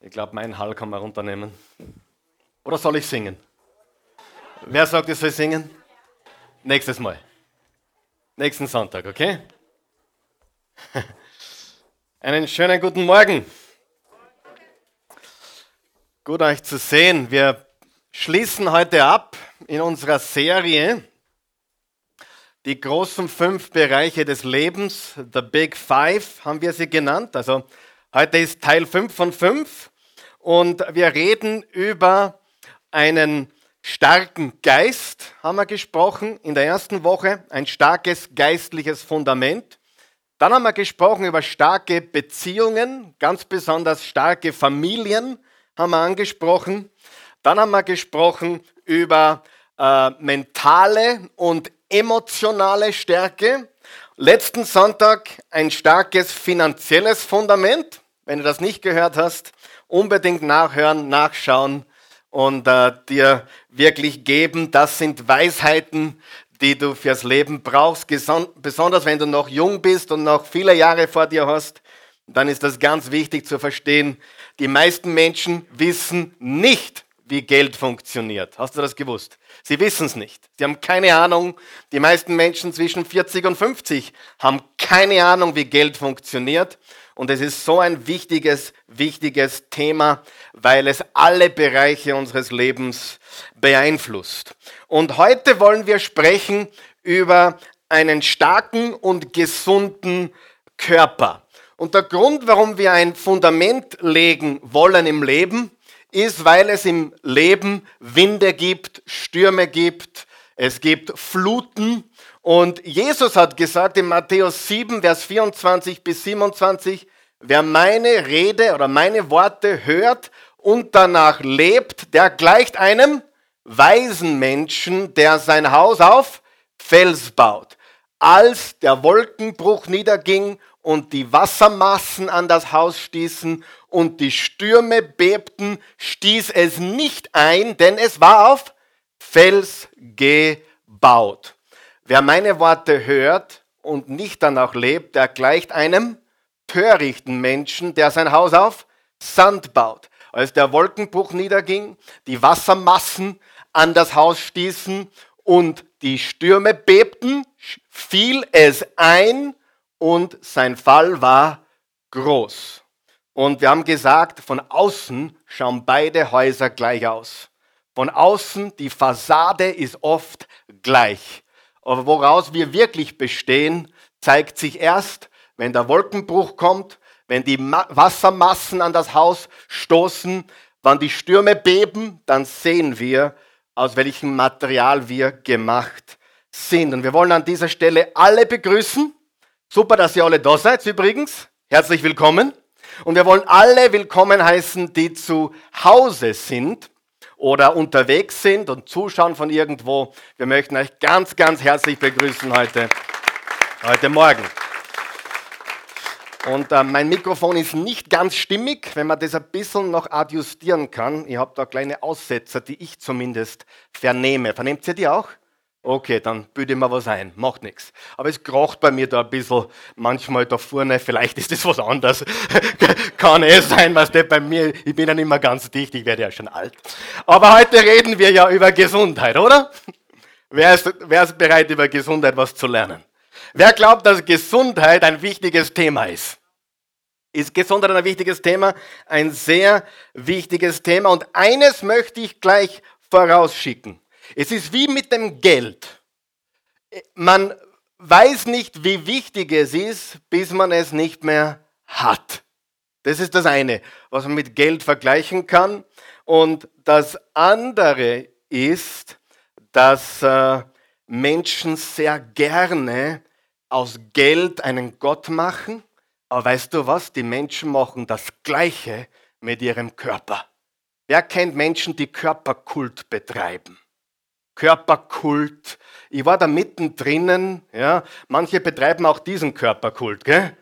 Ich glaube, mein Hall kann man runternehmen. Oder soll ich singen? Wer sagt, ich soll singen? Nächstes Mal. Nächsten Sonntag, okay? Einen schönen guten Morgen. Gut euch zu sehen. Wir schließen heute ab in unserer Serie die großen fünf Bereiche des Lebens, the Big Five haben wir sie genannt. Also heute ist Teil 5 von 5 und wir reden über einen starken Geist, haben wir gesprochen in der ersten Woche, ein starkes geistliches Fundament. Dann haben wir gesprochen über starke Beziehungen, ganz besonders starke Familien haben wir angesprochen. Dann haben wir gesprochen über äh, mentale und emotionale Stärke. Letzten Sonntag ein starkes finanzielles Fundament. Wenn du das nicht gehört hast, unbedingt nachhören, nachschauen und äh, dir wirklich geben. Das sind Weisheiten, die du fürs Leben brauchst, besonders wenn du noch jung bist und noch viele Jahre vor dir hast. Dann ist das ganz wichtig zu verstehen. Die meisten Menschen wissen nicht, wie Geld funktioniert. Hast du das gewusst? Sie wissen es nicht. Sie haben keine Ahnung. Die meisten Menschen zwischen 40 und 50 haben keine Ahnung, wie Geld funktioniert. Und es ist so ein wichtiges, wichtiges Thema, weil es alle Bereiche unseres Lebens beeinflusst. Und heute wollen wir sprechen über einen starken und gesunden Körper. Und der Grund, warum wir ein Fundament legen wollen im Leben, ist, weil es im Leben Winde gibt, Stürme gibt, es gibt Fluten. Und Jesus hat gesagt in Matthäus 7, Vers 24 bis 27, wer meine Rede oder meine Worte hört und danach lebt, der gleicht einem weisen Menschen, der sein Haus auf Fels baut. Als der Wolkenbruch niederging und die Wassermassen an das Haus stießen und die Stürme bebten, stieß es nicht ein, denn es war auf Fels gebaut. Wer meine Worte hört und nicht danach lebt, der gleicht einem törichten Menschen, der sein Haus auf Sand baut. Als der Wolkenbruch niederging, die Wassermassen an das Haus stießen und die Stürme bebten, fiel es ein und sein Fall war groß. Und wir haben gesagt, von außen schauen beide Häuser gleich aus. Von außen, die Fassade ist oft gleich. Aber woraus wir wirklich bestehen, zeigt sich erst, wenn der Wolkenbruch kommt, wenn die Wassermassen an das Haus stoßen, wann die Stürme beben, dann sehen wir, aus welchem Material wir gemacht sind. Und wir wollen an dieser Stelle alle begrüßen. Super, dass ihr alle da seid übrigens. Herzlich willkommen. Und wir wollen alle willkommen heißen, die zu Hause sind oder unterwegs sind und zuschauen von irgendwo. Wir möchten euch ganz, ganz herzlich begrüßen heute, heute Morgen. Und äh, mein Mikrofon ist nicht ganz stimmig, wenn man das ein bisschen noch adjustieren kann. Ich habe da kleine Aussetzer, die ich zumindest vernehme. Vernehmt ihr die auch? Okay, dann büte ich mir was ein, macht nichts. Aber es krocht bei mir da ein bisschen, manchmal da vorne, vielleicht ist das was anderes. Kann es sein, was der bei mir, ich bin ja nicht mehr ganz dicht, ich werde ja schon alt. Aber heute reden wir ja über Gesundheit, oder? Wer ist, wer ist bereit, über Gesundheit was zu lernen? Wer glaubt, dass Gesundheit ein wichtiges Thema ist? Ist Gesundheit ein wichtiges Thema? Ein sehr wichtiges Thema. Und eines möchte ich gleich vorausschicken. Es ist wie mit dem Geld. Man weiß nicht, wie wichtig es ist, bis man es nicht mehr hat. Das ist das eine, was man mit Geld vergleichen kann. Und das andere ist, dass äh, Menschen sehr gerne aus Geld einen Gott machen. Aber weißt du was? Die Menschen machen das Gleiche mit ihrem Körper. Wer kennt Menschen, die Körperkult betreiben? Körperkult. Ich war da mittendrin, ja. Manche betreiben auch diesen Körperkult, gell?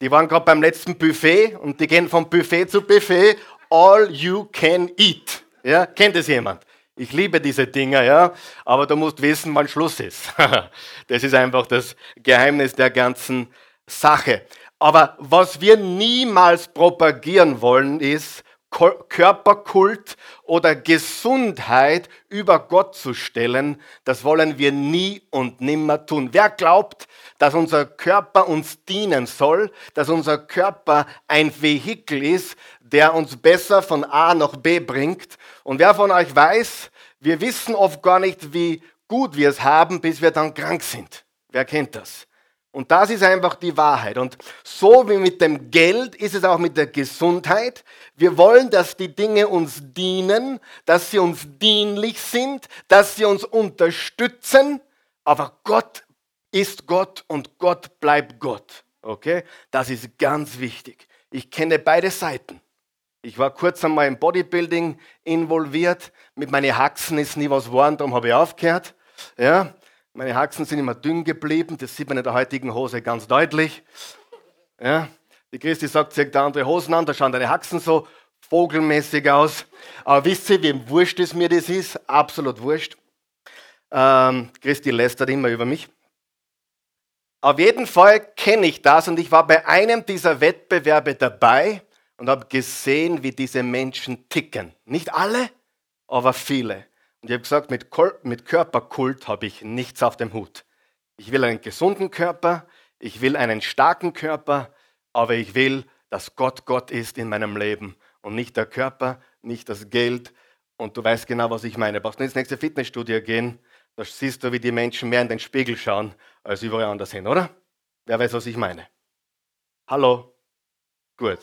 Die waren gerade beim letzten Buffet und die gehen vom Buffet zu Buffet. All you can eat. Ja, kennt es jemand? Ich liebe diese Dinger, ja, aber du musst wissen, wann Schluss ist. das ist einfach das Geheimnis der ganzen Sache. Aber was wir niemals propagieren wollen, ist, Körperkult oder Gesundheit über Gott zu stellen, das wollen wir nie und nimmer tun. Wer glaubt, dass unser Körper uns dienen soll, dass unser Körper ein Vehikel ist, der uns besser von A nach B bringt? Und wer von euch weiß, wir wissen oft gar nicht, wie gut wir es haben, bis wir dann krank sind. Wer kennt das? Und das ist einfach die Wahrheit. Und so wie mit dem Geld ist es auch mit der Gesundheit. Wir wollen, dass die Dinge uns dienen, dass sie uns dienlich sind, dass sie uns unterstützen. Aber Gott ist Gott und Gott bleibt Gott. Okay? Das ist ganz wichtig. Ich kenne beide Seiten. Ich war kurz einmal im Bodybuilding involviert. Mit meinen Haxen ist nie was geworden, darum habe ich aufgehört. Ja? Meine Haxen sind immer dünn geblieben, das sieht man in der heutigen Hose ganz deutlich. Ja, die Christi sagt, zeig da andere Hosen an, da schauen deine Haxen so vogelmäßig aus. Aber wisst ihr, wie wurscht es mir das ist? Absolut wurscht. Ähm, Christi lästert immer über mich. Auf jeden Fall kenne ich das und ich war bei einem dieser Wettbewerbe dabei und habe gesehen, wie diese Menschen ticken. Nicht alle, aber viele. Und ich habe gesagt, mit, mit Körperkult habe ich nichts auf dem Hut. Ich will einen gesunden Körper, ich will einen starken Körper, aber ich will, dass Gott Gott ist in meinem Leben und nicht der Körper, nicht das Geld. Und du weißt genau, was ich meine. Brauchst du ins nächste Fitnessstudio gehen, da siehst du, wie die Menschen mehr in den Spiegel schauen, als überall anders hin, oder? Wer weiß, was ich meine? Hallo? Gut.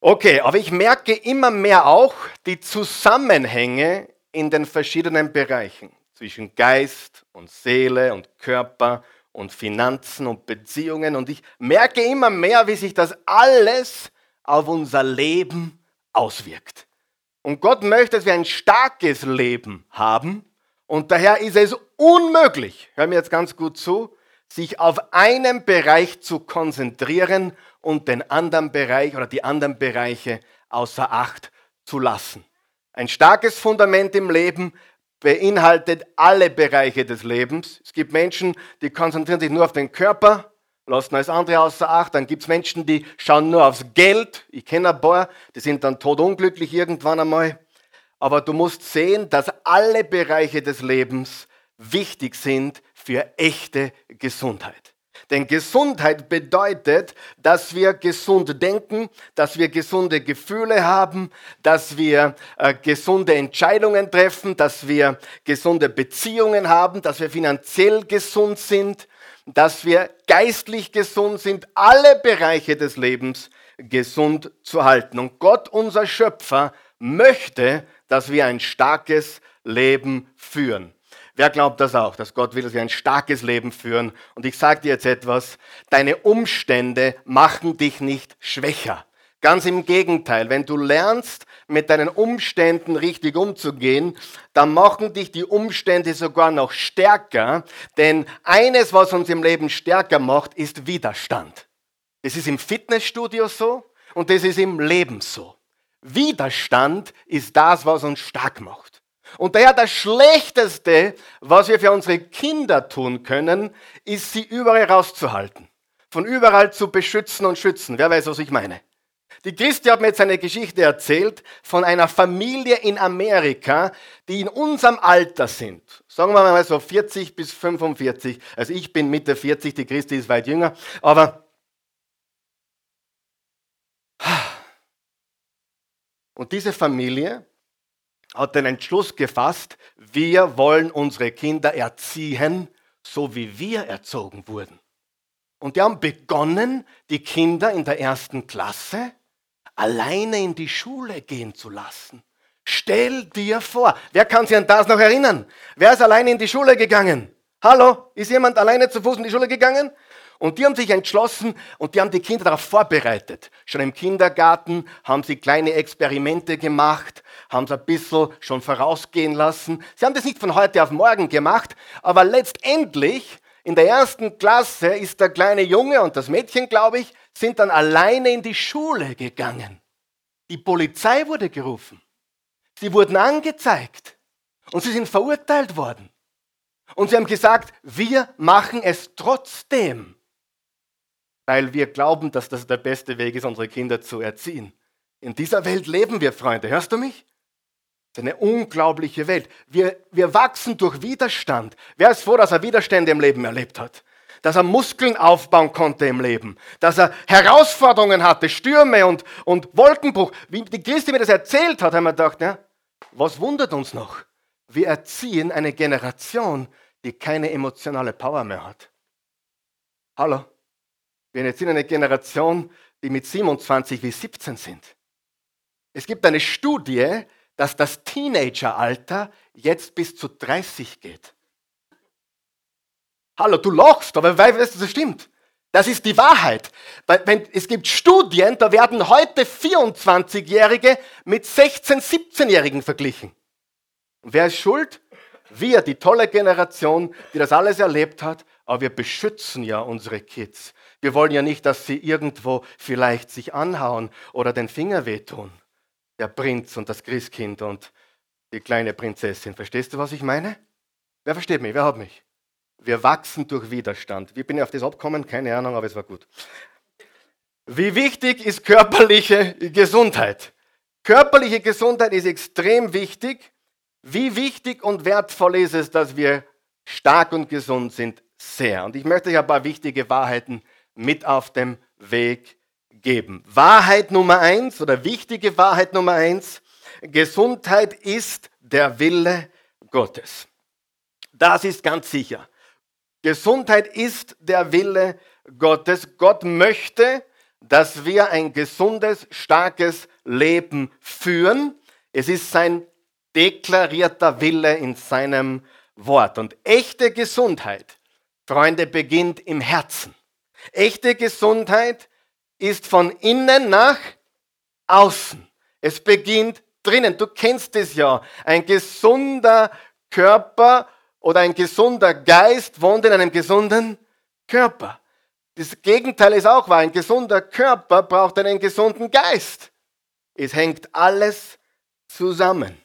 Okay, aber ich merke immer mehr auch die Zusammenhänge in den verschiedenen Bereichen zwischen Geist und Seele und Körper und Finanzen und Beziehungen. Und ich merke immer mehr, wie sich das alles auf unser Leben auswirkt. Und Gott möchte, dass wir ein starkes Leben haben. Und daher ist es unmöglich, hör mir jetzt ganz gut zu, sich auf einen Bereich zu konzentrieren und den anderen Bereich oder die anderen Bereiche außer Acht zu lassen. Ein starkes Fundament im Leben beinhaltet alle Bereiche des Lebens. Es gibt Menschen, die konzentrieren sich nur auf den Körper, lassen alles andere außer Acht. Dann gibt es Menschen, die schauen nur aufs Geld. Ich kenne ein paar, die sind dann todunglücklich irgendwann einmal. Aber du musst sehen, dass alle Bereiche des Lebens wichtig sind für echte Gesundheit. Denn Gesundheit bedeutet, dass wir gesund denken, dass wir gesunde Gefühle haben, dass wir äh, gesunde Entscheidungen treffen, dass wir gesunde Beziehungen haben, dass wir finanziell gesund sind, dass wir geistlich gesund sind, alle Bereiche des Lebens gesund zu halten. Und Gott, unser Schöpfer, möchte, dass wir ein starkes Leben führen. Wer glaubt das auch, dass Gott will, dass wir ein starkes Leben führen? Und ich sage dir jetzt etwas, deine Umstände machen dich nicht schwächer. Ganz im Gegenteil, wenn du lernst, mit deinen Umständen richtig umzugehen, dann machen dich die Umstände sogar noch stärker. Denn eines, was uns im Leben stärker macht, ist Widerstand. Das ist im Fitnessstudio so und das ist im Leben so. Widerstand ist das, was uns stark macht. Und daher das Schlechteste, was wir für unsere Kinder tun können, ist sie überall rauszuhalten. Von überall zu beschützen und schützen. Wer weiß, was ich meine? Die Christi hat mir jetzt eine Geschichte erzählt von einer Familie in Amerika, die in unserem Alter sind. Sagen wir mal so 40 bis 45. Also ich bin Mitte 40, die Christi ist weit jünger. Aber und diese Familie hat den Entschluss gefasst, wir wollen unsere Kinder erziehen, so wie wir erzogen wurden. Und die haben begonnen, die Kinder in der ersten Klasse alleine in die Schule gehen zu lassen. Stell dir vor, wer kann sich an das noch erinnern? Wer ist alleine in die Schule gegangen? Hallo, ist jemand alleine zu Fuß in die Schule gegangen? Und die haben sich entschlossen und die haben die Kinder darauf vorbereitet. Schon im Kindergarten haben sie kleine Experimente gemacht, haben es ein bisschen schon vorausgehen lassen. Sie haben das nicht von heute auf morgen gemacht, aber letztendlich in der ersten Klasse ist der kleine Junge und das Mädchen, glaube ich, sind dann alleine in die Schule gegangen. Die Polizei wurde gerufen. Sie wurden angezeigt und sie sind verurteilt worden. Und sie haben gesagt, wir machen es trotzdem. Weil wir glauben, dass das der beste Weg ist, unsere Kinder zu erziehen. In dieser Welt leben wir, Freunde. Hörst du mich? Das ist eine unglaubliche Welt. Wir, wir wachsen durch Widerstand. Wer ist froh, dass er Widerstände im Leben erlebt hat? Dass er Muskeln aufbauen konnte im Leben. Dass er Herausforderungen hatte, Stürme und, und Wolkenbruch. Wie die Christi mir das erzählt hat, haben wir gedacht, ja, was wundert uns noch? Wir erziehen eine Generation, die keine emotionale Power mehr hat. Hallo? Wir erziehen eine Generation, die mit 27 wie 17 sind. Es gibt eine Studie, dass das Teenageralter jetzt bis zu 30 geht. Hallo, du lachst, aber weißt du, das stimmt. Das ist die Wahrheit. Es gibt Studien, da werden heute 24-Jährige mit 16-, 17-Jährigen verglichen. Und wer ist schuld? Wir, die tolle Generation, die das alles erlebt hat, aber wir beschützen ja unsere Kids. Wir wollen ja nicht, dass sie irgendwo vielleicht sich anhauen oder den Finger wehtun. Der Prinz und das Christkind und die kleine Prinzessin. Verstehst du, was ich meine? Wer versteht mich? Wer hat mich? Wir wachsen durch Widerstand. Wie bin ich auf das abgekommen? Keine Ahnung, aber es war gut. Wie wichtig ist körperliche Gesundheit? Körperliche Gesundheit ist extrem wichtig. Wie wichtig und wertvoll ist es, dass wir stark und gesund sind? Sehr. Und ich möchte euch ein paar wichtige Wahrheiten mit auf dem Weg geben. Wahrheit Nummer eins oder wichtige Wahrheit Nummer eins. Gesundheit ist der Wille Gottes. Das ist ganz sicher. Gesundheit ist der Wille Gottes. Gott möchte, dass wir ein gesundes, starkes Leben führen. Es ist sein deklarierter Wille in seinem Wort. Und echte Gesundheit, Freunde, beginnt im Herzen. Echte Gesundheit ist von innen nach außen. Es beginnt drinnen. Du kennst es ja. Ein gesunder Körper oder ein gesunder Geist wohnt in einem gesunden Körper. Das Gegenteil ist auch wahr. Ein gesunder Körper braucht einen gesunden Geist. Es hängt alles zusammen.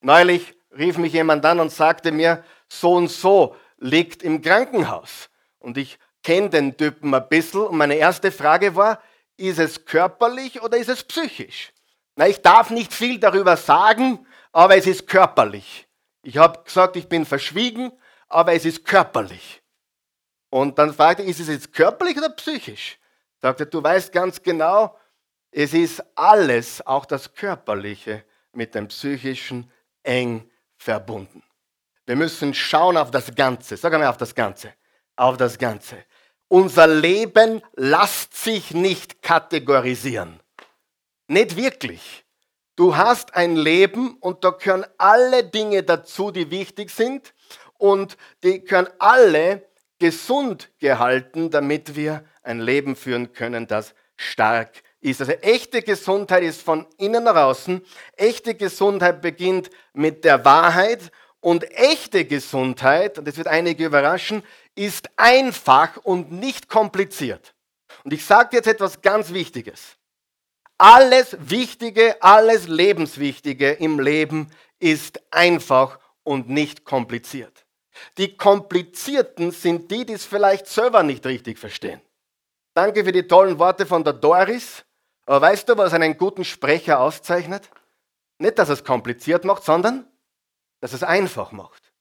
Neulich rief mich jemand an und sagte mir, so und so liegt im Krankenhaus. Und ich kenne den Typen ein bisschen und meine erste Frage war, ist es körperlich oder ist es psychisch? Na, ich darf nicht viel darüber sagen, aber es ist körperlich. Ich habe gesagt, ich bin verschwiegen, aber es ist körperlich. Und dann fragte ich, ist es jetzt körperlich oder psychisch? Sagte, du weißt ganz genau, es ist alles, auch das Körperliche, mit dem Psychischen eng verbunden. Wir müssen schauen auf das Ganze. Sag einmal auf das Ganze. Auf das Ganze. Unser Leben lässt sich nicht kategorisieren. Nicht wirklich. Du hast ein Leben und da gehören alle Dinge dazu, die wichtig sind und die gehören alle gesund gehalten, damit wir ein Leben führen können, das stark ist. Also echte Gesundheit ist von innen nach außen. Echte Gesundheit beginnt mit der Wahrheit und echte Gesundheit, und das wird einige überraschen, ist einfach und nicht kompliziert. Und ich sage jetzt etwas ganz Wichtiges. Alles Wichtige, alles Lebenswichtige im Leben ist einfach und nicht kompliziert. Die Komplizierten sind die, die es vielleicht selber nicht richtig verstehen. Danke für die tollen Worte von der Doris. Aber weißt du, was einen guten Sprecher auszeichnet? Nicht, dass er es kompliziert macht, sondern dass es einfach macht.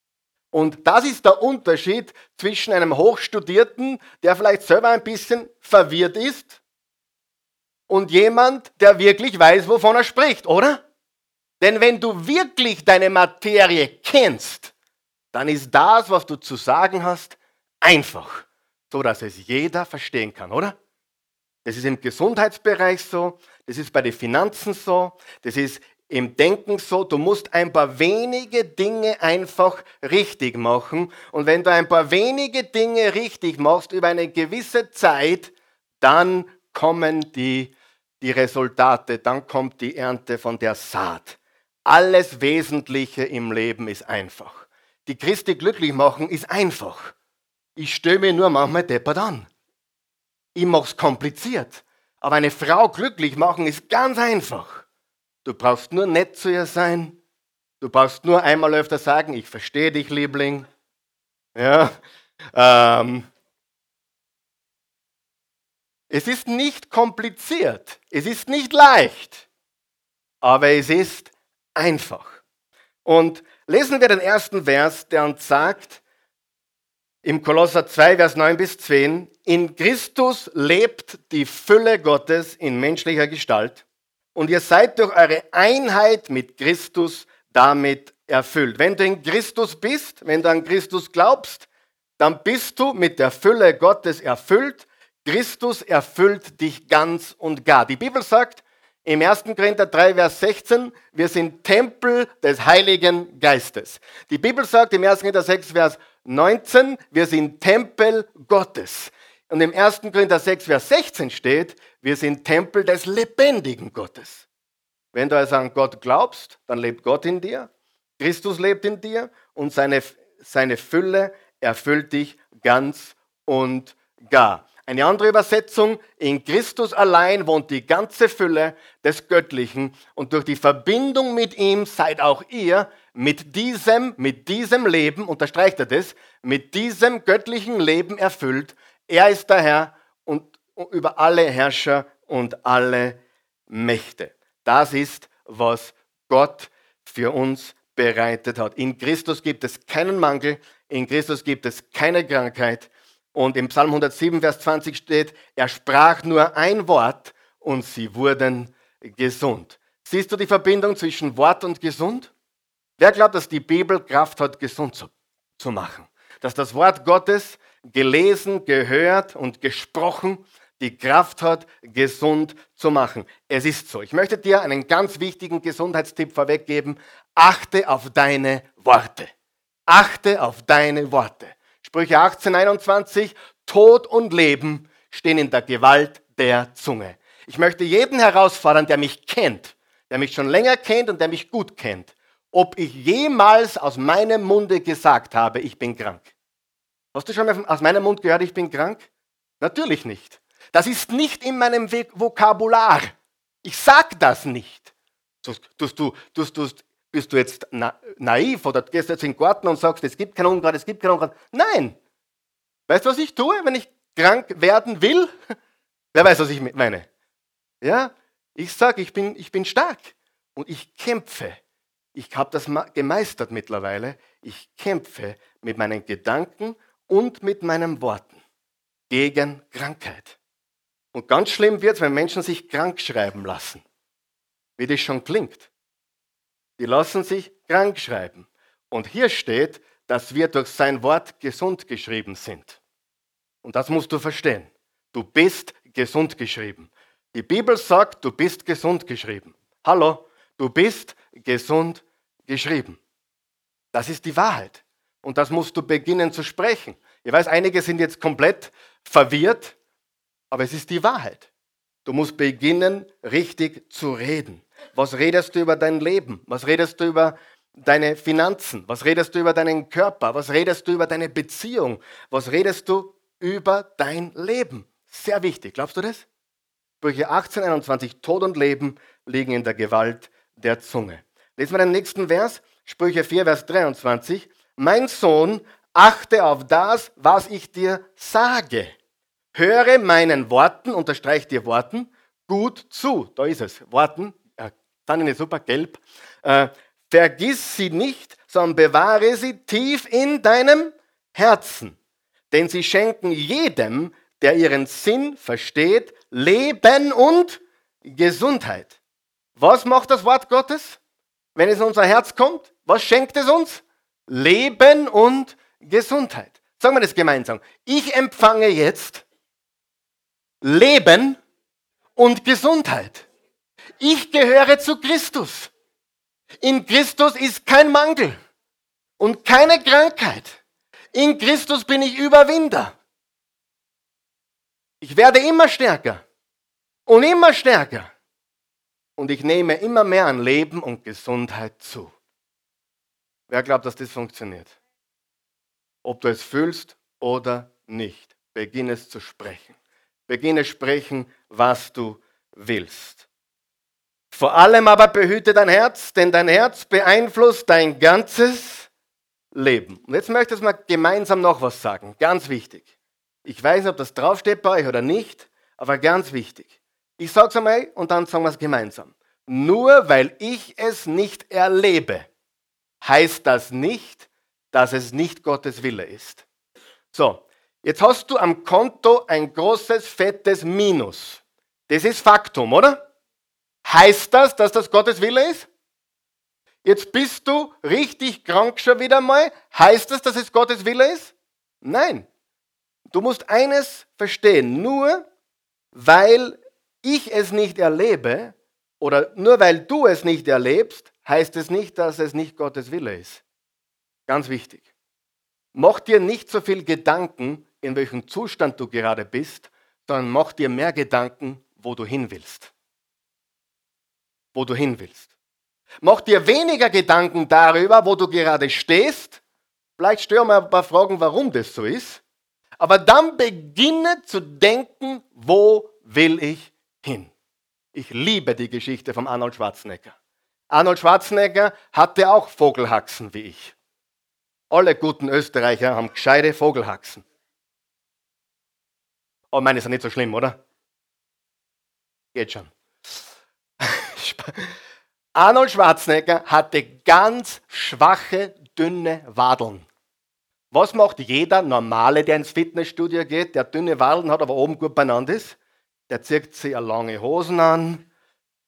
Und das ist der Unterschied zwischen einem Hochstudierten, der vielleicht selber ein bisschen verwirrt ist, und jemand, der wirklich weiß, wovon er spricht, oder? Denn wenn du wirklich deine Materie kennst, dann ist das, was du zu sagen hast, einfach, so dass es jeder verstehen kann, oder? Das ist im Gesundheitsbereich so, das ist bei den Finanzen so, das ist im Denken so, du musst ein paar wenige Dinge einfach richtig machen. Und wenn du ein paar wenige Dinge richtig machst über eine gewisse Zeit, dann kommen die, die Resultate, dann kommt die Ernte von der Saat. Alles Wesentliche im Leben ist einfach. Die Christi glücklich machen ist einfach. Ich störe nur manchmal deppert an. Ich mache es kompliziert. Aber eine Frau glücklich machen ist ganz einfach. Du brauchst nur nett zu ihr sein. Du brauchst nur einmal öfter sagen, ich verstehe dich, Liebling. Ja. Ähm, Es ist nicht kompliziert, es ist nicht leicht, aber es ist einfach. Und lesen wir den ersten Vers, der uns sagt, im Kolosser 2, Vers 9 bis 10, in Christus lebt die Fülle Gottes in menschlicher Gestalt und ihr seid durch eure Einheit mit Christus damit erfüllt. Wenn du in Christus bist, wenn du an Christus glaubst, dann bist du mit der Fülle Gottes erfüllt. Christus erfüllt dich ganz und gar. Die Bibel sagt im 1. Korinther 3, Vers 16, wir sind Tempel des Heiligen Geistes. Die Bibel sagt im 1. Korinther 6, Vers 19, wir sind Tempel Gottes. Und im 1. Korinther 6, Vers 16 steht, wir sind Tempel des lebendigen Gottes. Wenn du also an Gott glaubst, dann lebt Gott in dir, Christus lebt in dir und seine, seine Fülle erfüllt dich ganz und gar. Eine andere Übersetzung, in Christus allein wohnt die ganze Fülle des Göttlichen und durch die Verbindung mit ihm seid auch ihr mit diesem, mit diesem Leben, unterstreicht er das, mit diesem göttlichen Leben erfüllt. Er ist der Herr und über alle Herrscher und alle Mächte. Das ist, was Gott für uns bereitet hat. In Christus gibt es keinen Mangel, in Christus gibt es keine Krankheit. Und im Psalm 107, Vers 20 steht, er sprach nur ein Wort und sie wurden gesund. Siehst du die Verbindung zwischen Wort und gesund? Wer glaubt, dass die Bibel Kraft hat, gesund zu, zu machen? Dass das Wort Gottes gelesen, gehört und gesprochen die Kraft hat, gesund zu machen. Es ist so. Ich möchte dir einen ganz wichtigen Gesundheitstipp vorweggeben. Achte auf deine Worte. Achte auf deine Worte. Sprüche 18, 21, Tod und Leben stehen in der Gewalt der Zunge. Ich möchte jeden herausfordern, der mich kennt, der mich schon länger kennt und der mich gut kennt, ob ich jemals aus meinem Munde gesagt habe, ich bin krank. Hast du schon mal aus meinem Mund gehört, ich bin krank? Natürlich nicht. Das ist nicht in meinem Vokabular. Ich sage das nicht. Tust, tust, tust, tust, bist du jetzt na, naiv oder gehst jetzt in den Garten und sagst, es gibt kein Unkraut, es gibt kein Unkraut. Nein. Weißt du, was ich tue, wenn ich krank werden will? Wer weiß, was ich meine? Ja, ich sage, ich bin, ich bin stark und ich kämpfe. Ich habe das gemeistert mittlerweile. Ich kämpfe mit meinen Gedanken und mit meinen Worten gegen Krankheit. Und ganz schlimm wird es, wenn Menschen sich krank schreiben lassen. Wie das schon klingt. Die lassen sich krank schreiben. Und hier steht, dass wir durch sein Wort gesund geschrieben sind. Und das musst du verstehen. Du bist gesund geschrieben. Die Bibel sagt, du bist gesund geschrieben. Hallo, du bist gesund geschrieben. Das ist die Wahrheit. Und das musst du beginnen zu sprechen. Ich weiß, einige sind jetzt komplett verwirrt, aber es ist die Wahrheit. Du musst beginnen, richtig zu reden. Was redest du über dein Leben? Was redest du über deine Finanzen? Was redest du über deinen Körper? Was redest du über deine Beziehung? Was redest du über dein Leben? Sehr wichtig. Glaubst du das? Sprüche 18, 21. Tod und Leben liegen in der Gewalt der Zunge. Lesen wir den nächsten Vers. Sprüche 4, Vers 23. Mein Sohn, achte auf das, was ich dir sage. Höre meinen Worten, unterstreicht dir Worten, gut zu. Da ist es. Worten, äh, fand ich super, gelb. Äh, vergiss sie nicht, sondern bewahre sie tief in deinem Herzen. Denn sie schenken jedem, der ihren Sinn versteht, Leben und Gesundheit. Was macht das Wort Gottes, wenn es in unser Herz kommt? Was schenkt es uns? Leben und Gesundheit. Sagen wir das gemeinsam. Ich empfange jetzt Leben und Gesundheit. Ich gehöre zu Christus. In Christus ist kein Mangel und keine Krankheit. In Christus bin ich Überwinder. Ich werde immer stärker und immer stärker. Und ich nehme immer mehr an Leben und Gesundheit zu. Wer glaubt, dass das funktioniert? Ob du es fühlst oder nicht, beginne es zu sprechen. Beginne sprechen, was du willst. Vor allem aber behüte dein Herz, denn dein Herz beeinflusst dein ganzes Leben. Und jetzt möchte ich mal gemeinsam noch was sagen, ganz wichtig. Ich weiß nicht, ob das draufsteht bei euch oder nicht, Aber ganz wichtig. Ich sage es einmal und dann sagen wir es gemeinsam. Nur weil ich es nicht erlebe, heißt das nicht, dass es nicht Gottes Wille ist. So, jetzt hast du am Konto ein großes, fettes Minus. Das ist Faktum, oder? Heißt das, dass das Gottes Wille ist? Jetzt bist du richtig krank schon wieder mal. Heißt das, dass es Gottes Wille ist? Nein. Du musst eines verstehen. Nur weil ich es nicht erlebe oder nur weil du es nicht erlebst, heißt es nicht, dass es nicht Gottes Wille ist. Ganz wichtig. Mach dir nicht so viel Gedanken, in welchem Zustand du gerade bist, sondern mach dir mehr Gedanken, wo du hin willst. Wo du hin willst. Mach dir weniger Gedanken darüber, wo du gerade stehst. Vielleicht stören wir ein paar Fragen, warum das so ist. Aber dann beginne zu denken, wo will ich hin? Ich liebe die Geschichte von Arnold Schwarzenegger. Arnold Schwarzenegger hatte auch Vogelhaxen wie ich. Alle guten Österreicher haben gescheite Vogelhaxen. Oh, meine ist ja nicht so schlimm, oder? Geht schon. Arnold Schwarzenegger hatte ganz schwache, dünne Wadeln. Was macht jeder Normale, der ins Fitnessstudio geht, der dünne Wadeln hat, aber oben gut beieinander ist? Der zieht sich lange Hosen an,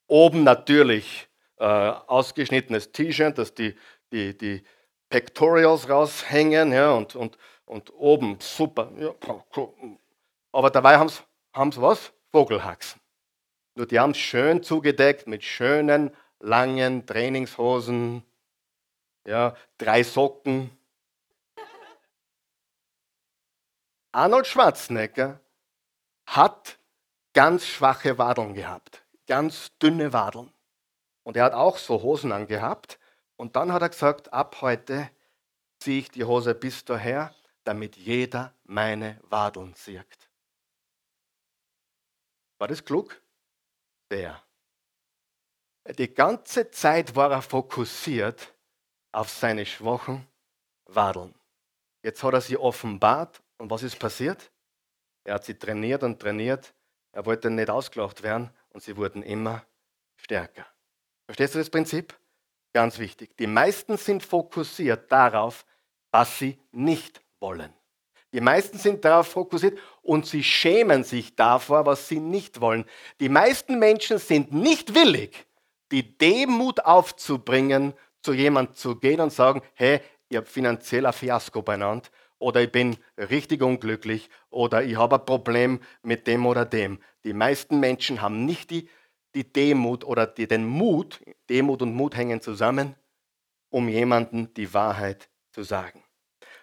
oben natürlich äh, ausgeschnittenes T-Shirt, dass die, die, die Pectorials raushängen ja, und, und, und oben super. Ja, aber dabei haben sie was? Vogelhaxen. Nur die haben es schön zugedeckt mit schönen, langen Trainingshosen, ja, drei Socken. Arnold Schwarzenegger hat ganz schwache Wadeln gehabt, ganz dünne Wadeln. Und er hat auch so Hosen angehabt. Und dann hat er gesagt, ab heute ziehe ich die Hose bis daher, damit jeder meine Wadeln sieht. War das klug? Sehr. Die ganze Zeit war er fokussiert auf seine schwachen Wadeln. Jetzt hat er sie offenbart und was ist passiert? Er hat sie trainiert und trainiert. Er wollte nicht ausgelacht werden und sie wurden immer stärker. Verstehst du das Prinzip? Ganz wichtig. Die meisten sind fokussiert darauf, was sie nicht wollen. Die meisten sind darauf fokussiert und sie schämen sich davor, was sie nicht wollen. Die meisten Menschen sind nicht willig, die Demut aufzubringen, zu jemandem zu gehen und sagen, hey, ich habe finanziell ein Fiasko beieinander oder ich bin richtig unglücklich oder ich habe ein Problem mit dem oder dem. Die meisten Menschen haben nicht die, die Demut oder die, den Mut, Demut und Mut hängen zusammen, um jemandem die Wahrheit zu sagen.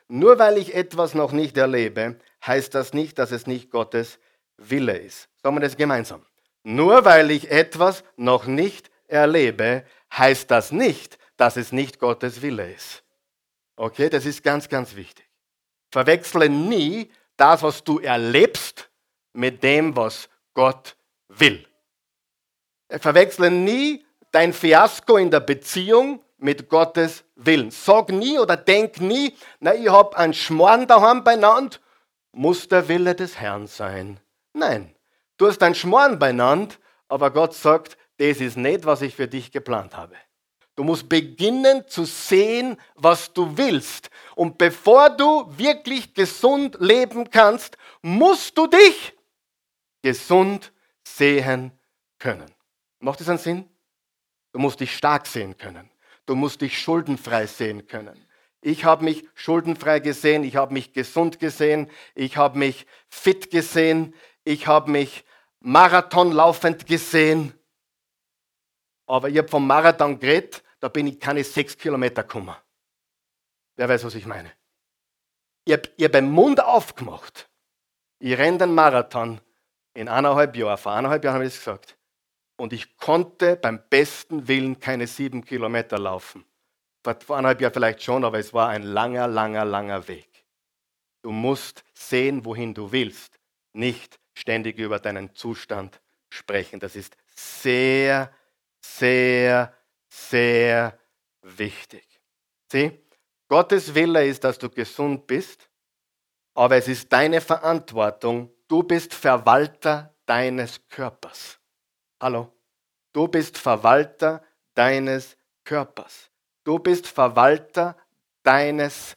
Nur weil ich etwas noch nicht erlebe, heißt das nicht, dass es nicht Gottes Wille ist. Sagen wir das gemeinsam. Nur weil ich etwas noch nicht erlebe, heißt das nicht, dass es nicht Gottes Wille ist. Okay, das ist ganz, ganz wichtig. Verwechsle nie das, was du erlebst, mit dem, was Gott will. Verwechsle nie dein Fiasko in der Beziehung mit Gottes Willen. Sag nie oder denk nie, na, ich habe einen Schmoren daheim beieinander, muss der Wille des Herrn sein. Nein, du hast einen Schmoren beieinander, aber Gott sagt, das ist nicht, was ich für dich geplant habe. Du musst beginnen zu sehen, was du willst. Und bevor du wirklich gesund leben kannst, musst du dich gesund sehen können. Macht das einen Sinn? Du musst dich stark sehen können. Du musst dich schuldenfrei sehen können. Ich habe mich schuldenfrei gesehen, ich habe mich gesund gesehen, ich habe mich fit gesehen, ich habe mich marathonlaufend gesehen. Aber ich habe vom Marathon geredet, da bin ich keine sechs Kilometer gekommen. Wer weiß, was ich meine? Ich habe hab den Mund aufgemacht. Ich renne den Marathon in eineinhalb Jahren. Vor eineinhalb Jahren habe ich das gesagt. Und ich konnte beim besten Willen keine sieben Kilometer laufen. Vor eineinhalb Jahren vielleicht schon, aber es war ein langer, langer, langer Weg. Du musst sehen, wohin du willst, nicht ständig über deinen Zustand sprechen. Das ist sehr, sehr, sehr wichtig. Sieh, Gottes Wille ist, dass du gesund bist, aber es ist deine Verantwortung. Du bist Verwalter deines Körpers. Hallo? Du bist Verwalter deines Körpers. Du bist Verwalter deines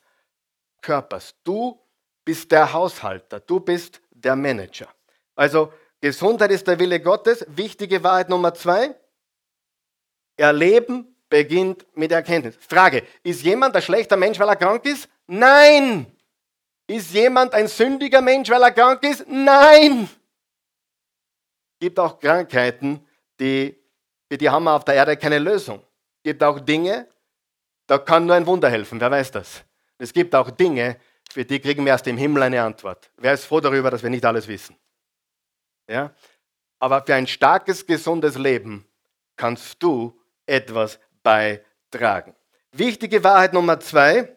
Körpers. Du bist der Haushalter. Du bist der Manager. Also Gesundheit ist der Wille Gottes. Wichtige Wahrheit Nummer zwei. Erleben beginnt mit Erkenntnis. Frage, ist jemand ein schlechter Mensch, weil er krank ist? Nein. Ist jemand ein sündiger Mensch, weil er krank ist? Nein. Gibt auch Krankheiten, die, für die haben wir auf der Erde keine Lösung. Es gibt auch Dinge, da kann nur ein Wunder helfen. Wer weiß das? Es gibt auch Dinge, für die kriegen wir erst im Himmel eine Antwort. Wer ist froh darüber, dass wir nicht alles wissen? Ja? Aber für ein starkes, gesundes Leben kannst du etwas beitragen. Wichtige Wahrheit Nummer zwei,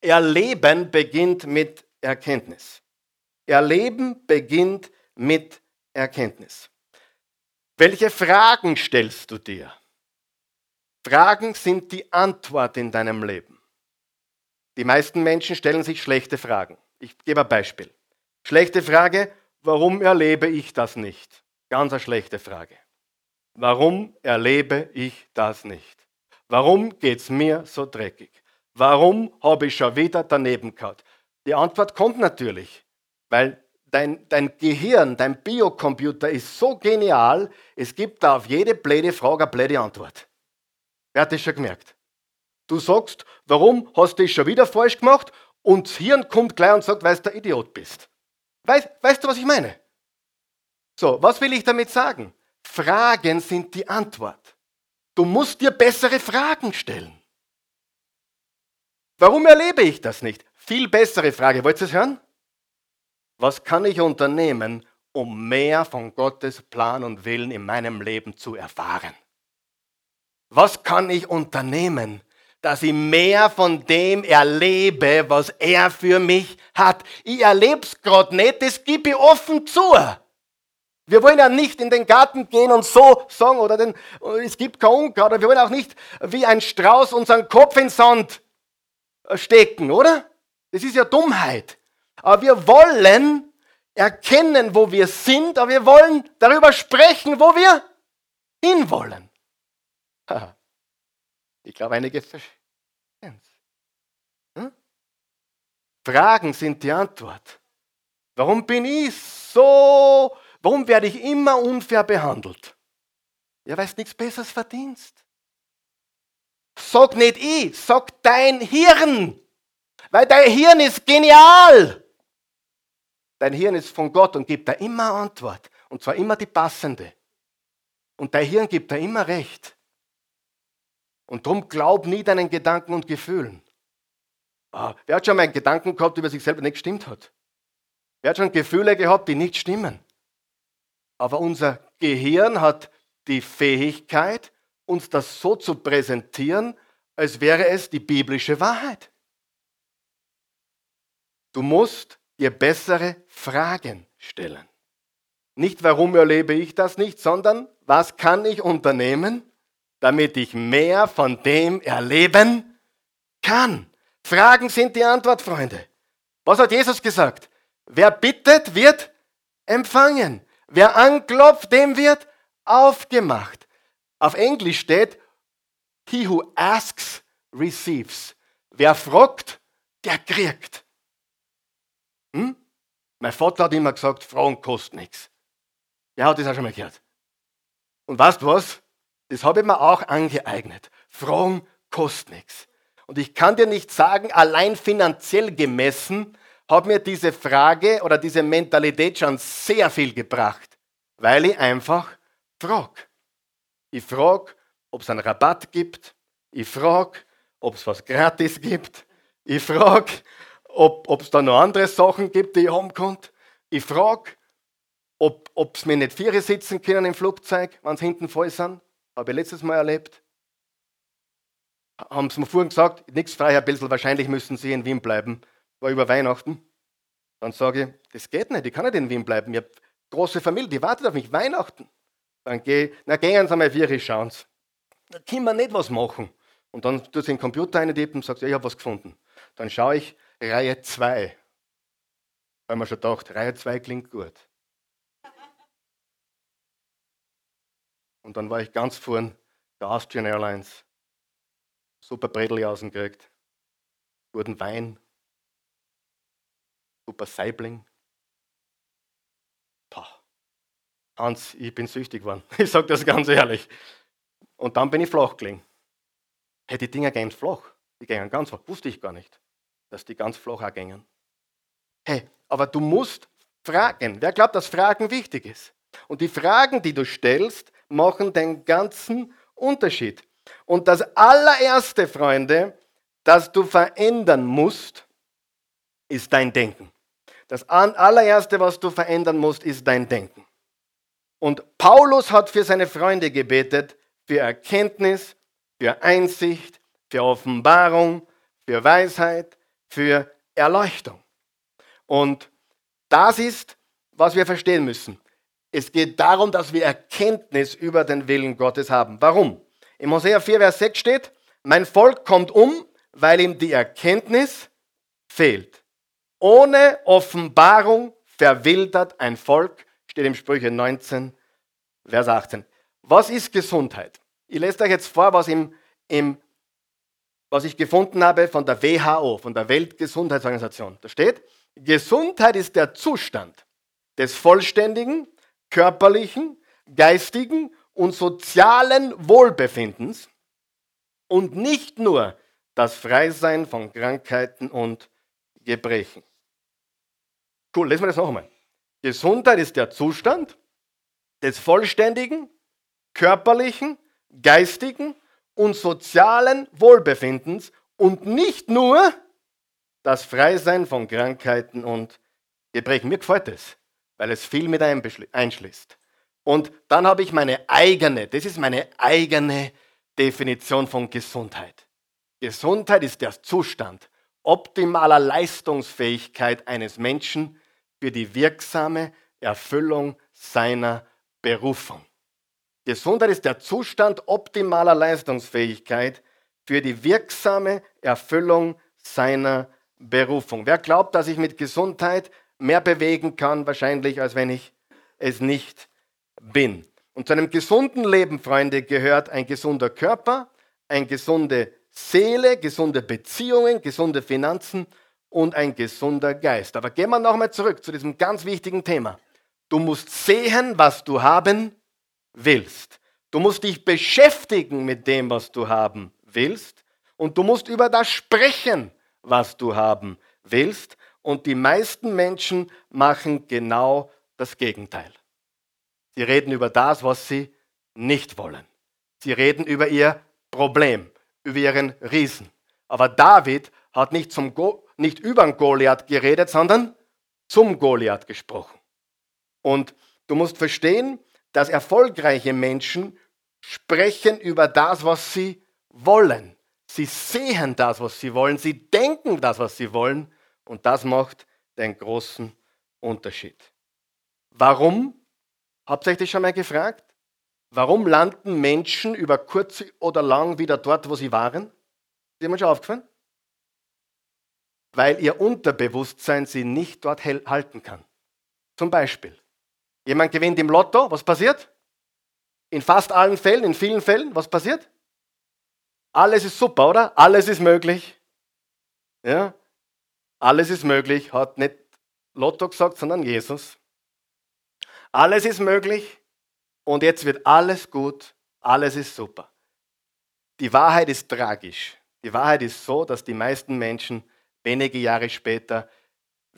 Erleben beginnt mit Erkenntnis. Erleben beginnt mit Erkenntnis. Welche Fragen stellst du dir? Fragen sind die Antwort in deinem Leben. Die meisten Menschen stellen sich schlechte Fragen. Ich gebe ein Beispiel. Schlechte Frage, warum erlebe ich das nicht? Ganz eine schlechte Frage. Warum erlebe ich das nicht? Warum geht es mir so dreckig? Warum habe ich schon wieder daneben gehabt? Die Antwort kommt natürlich, weil dein, dein Gehirn, dein Biocomputer ist so genial, es gibt da auf jede blöde Frage eine blöde Antwort. Wer hat das schon gemerkt? Du sagst, warum hast du das schon wieder falsch gemacht? Und das Hirn kommt gleich und sagt, weil du der Idiot bist. Weißt, weißt du, was ich meine? So, was will ich damit sagen? Fragen sind die Antwort. Du musst dir bessere Fragen stellen. Warum erlebe ich das nicht? Viel bessere Frage. Wollt ihr es hören? Was kann ich unternehmen, um mehr von Gottes Plan und Willen in meinem Leben zu erfahren? Was kann ich unternehmen, dass ich mehr von dem erlebe, was er für mich hat? Ich erlebe es gerade nicht, das gebe ich offen zu. Wir wollen ja nicht in den Garten gehen und so sagen, oder den, es gibt kein Unkraut, wir wollen auch nicht wie ein Strauß unseren Kopf in Sand stecken, oder? Das ist ja Dummheit. Aber wir wollen erkennen, wo wir sind, aber wir wollen darüber sprechen, wo wir hinwollen. Ich glaube, einige verstehen hm? Fragen sind die Antwort. Warum bin ich so, warum werde ich immer unfair behandelt? Ja, weil du nichts Besseres verdienst. Sag nicht ich, sag dein Hirn. Weil dein Hirn ist genial. Dein Hirn ist von Gott und gibt da immer Antwort. Und zwar immer die passende. Und dein Hirn gibt da immer recht. Und darum glaub nie deinen Gedanken und Gefühlen. Ah, wer hat schon mal einen Gedanken gehabt, der über sich selber nicht gestimmt hat? Wer hat schon Gefühle gehabt, die nicht stimmen? Aber unser Gehirn hat die Fähigkeit, uns das so zu präsentieren, als wäre es die biblische Wahrheit. Du musst dir bessere Fragen stellen. Nicht, warum erlebe ich das nicht, sondern was kann ich unternehmen, damit ich mehr von dem erleben kann. Fragen sind die Antwort, Freunde. Was hat Jesus gesagt? Wer bittet, wird empfangen. Wer anklopft, dem wird aufgemacht. Auf Englisch steht, he who asks receives. Wer fragt, der kriegt. Hm? Mein Vater hat immer gesagt, Fragen kosten nichts. Ja, hat das auch schon mal gehört. Und weißt du was? Das habe ich mir auch angeeignet. Fragen kostet nichts. Und ich kann dir nicht sagen, allein finanziell gemessen hat mir diese Frage oder diese Mentalität schon sehr viel gebracht, weil ich einfach frage. Ich frage, ob es einen Rabatt gibt. Ich frage, ob es was gratis gibt. Ich frage, ob es da noch andere Sachen gibt, die ich haben kann. Ich frage, ob es mir nicht vier sitzen können im Flugzeug, wenn sie hinten voll sind. Habe ich letztes Mal erlebt. Haben sie mir vorhin gesagt, nichts frei, Herr Belsel, wahrscheinlich müssen Sie in Wien bleiben. War über Weihnachten. Dann sage ich, das geht nicht, ich kann nicht in Wien bleiben. Ich habe große Familie, die wartet auf mich. Weihnachten. Dann gehe na gehen Sie mal, wie schauen Sie. Da können wir nicht was machen. Und dann tut sie den Computer eintippen und sagt, ja, ich habe was gefunden. Dann schaue ich Reihe 2. Weil man schon gedacht, Reihe 2 klingt gut. Und dann war ich ganz vorn der Austrian Airlines. Super Bredel gekriegt. Guten Wein. Super Saibling. Pah. Hans, ich bin süchtig geworden. Ich sage das ganz ehrlich. Und dann bin ich flach gelegen. Hey, die Dinger gehen flach. Die gehen ganz flach. Wusste ich gar nicht, dass die ganz flach gehen. Hey, aber du musst fragen. Wer glaubt, dass Fragen wichtig ist? Und die Fragen, die du stellst, machen den ganzen Unterschied. Und das allererste, Freunde, das du verändern musst, ist dein Denken. Das allererste, was du verändern musst, ist dein Denken. Und Paulus hat für seine Freunde gebetet, für Erkenntnis, für Einsicht, für Offenbarung, für Weisheit, für Erleuchtung. Und das ist, was wir verstehen müssen. Es geht darum, dass wir Erkenntnis über den Willen Gottes haben. Warum? Im Hosea 4, Vers 6 steht, mein Volk kommt um, weil ihm die Erkenntnis fehlt. Ohne Offenbarung verwildert ein Volk, steht im Sprüche 19, Vers 18. Was ist Gesundheit? Ich lese euch jetzt vor, was, im, im, was ich gefunden habe von der WHO, von der Weltgesundheitsorganisation. Da steht, Gesundheit ist der Zustand des vollständigen, körperlichen, geistigen und sozialen Wohlbefindens und nicht nur das Freisein von Krankheiten und Gebrechen. Cool, lesen wir das noch einmal. Gesundheit ist der Zustand des vollständigen, körperlichen, geistigen und sozialen Wohlbefindens und nicht nur das Freisein von Krankheiten und Gebrechen. Mir gefällt es, weil es viel mit einschließt. Und dann habe ich meine eigene, das ist meine eigene Definition von Gesundheit. Gesundheit ist der Zustand optimaler Leistungsfähigkeit eines Menschen für die wirksame Erfüllung seiner Berufung. Gesundheit ist der Zustand optimaler Leistungsfähigkeit für die wirksame Erfüllung seiner Berufung. Wer glaubt, dass ich mit Gesundheit mehr bewegen kann, wahrscheinlich, als wenn ich es nicht bin. Und zu einem gesunden Leben, Freunde, gehört ein gesunder Körper, eine gesunde Seele, gesunde Beziehungen, gesunde Finanzen und ein gesunder Geist. Aber gehen wir nochmal zurück zu diesem ganz wichtigen Thema. Du musst sehen, was du haben willst. Du musst dich beschäftigen mit dem, was du haben willst. Und du musst über das sprechen, was du haben willst. Und die meisten Menschen machen genau das Gegenteil. Sie reden über das, was sie nicht wollen. Sie reden über ihr Problem, über ihren Riesen. Aber David hat nicht, zum Go nicht über den Goliath geredet, sondern zum Goliath gesprochen. Und du musst verstehen, dass erfolgreiche Menschen sprechen über das, was sie wollen. Sie sehen das, was sie wollen. Sie denken das, was sie wollen. Und das macht den großen Unterschied. Warum? Habt ihr euch das schon mal gefragt? Warum landen Menschen über kurz oder lang wieder dort, wo sie waren? Ist jemand schon aufgefallen? Weil ihr Unterbewusstsein sie nicht dort halten kann. Zum Beispiel, jemand gewinnt im Lotto, was passiert? In fast allen Fällen, in vielen Fällen, was passiert? Alles ist super, oder? Alles ist möglich. Ja? Alles ist möglich, hat nicht Lotto gesagt, sondern Jesus. Alles ist möglich und jetzt wird alles gut, alles ist super. Die Wahrheit ist tragisch. Die Wahrheit ist so, dass die meisten Menschen wenige Jahre später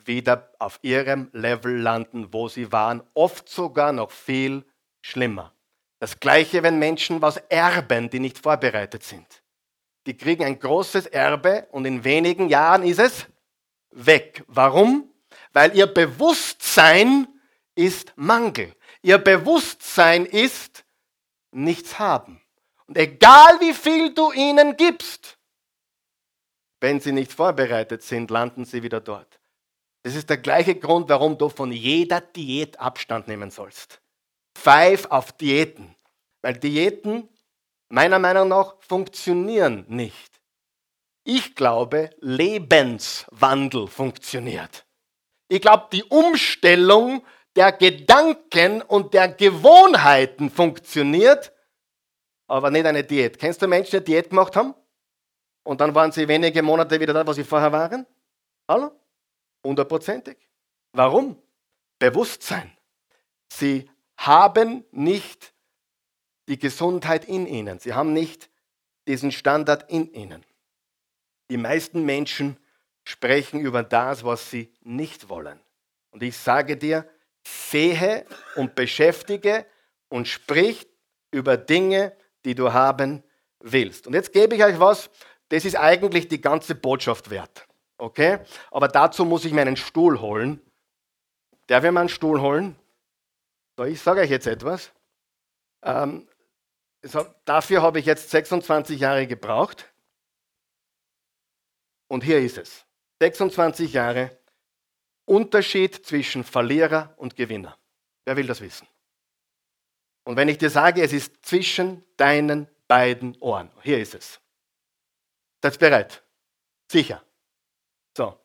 wieder auf ihrem Level landen, wo sie waren, oft sogar noch viel schlimmer. Das gleiche, wenn Menschen was erben, die nicht vorbereitet sind. Die kriegen ein großes Erbe und in wenigen Jahren ist es weg. Warum? Weil ihr Bewusstsein ist Mangel. Ihr Bewusstsein ist nichts haben. Und egal wie viel du ihnen gibst, wenn sie nicht vorbereitet sind, landen sie wieder dort. Das ist der gleiche Grund, warum du von jeder Diät Abstand nehmen sollst. Pfeif auf Diäten. Weil Diäten meiner Meinung nach funktionieren nicht. Ich glaube, Lebenswandel funktioniert. Ich glaube, die Umstellung der Gedanken und der Gewohnheiten funktioniert, aber nicht eine Diät. Kennst du Menschen, die Diät gemacht haben? Und dann waren sie wenige Monate wieder da, wo sie vorher waren? Hallo? Hundertprozentig. Warum? Bewusstsein. Sie haben nicht die Gesundheit in ihnen. Sie haben nicht diesen Standard in ihnen. Die meisten Menschen sprechen über das, was sie nicht wollen. Und ich sage dir, sehe und beschäftige und sprich über Dinge, die du haben willst. Und jetzt gebe ich euch was, das ist eigentlich die ganze Botschaft wert. Okay? Aber dazu muss ich mir einen Stuhl holen. Darf ich mir einen Stuhl holen? So, ich sage euch jetzt etwas. Ähm, dafür habe ich jetzt 26 Jahre gebraucht. Und hier ist es. 26 Jahre Unterschied zwischen Verlierer und Gewinner. Wer will das wissen? Und wenn ich dir sage, es ist zwischen deinen beiden Ohren. Hier ist es. Seid bereit? Sicher. So.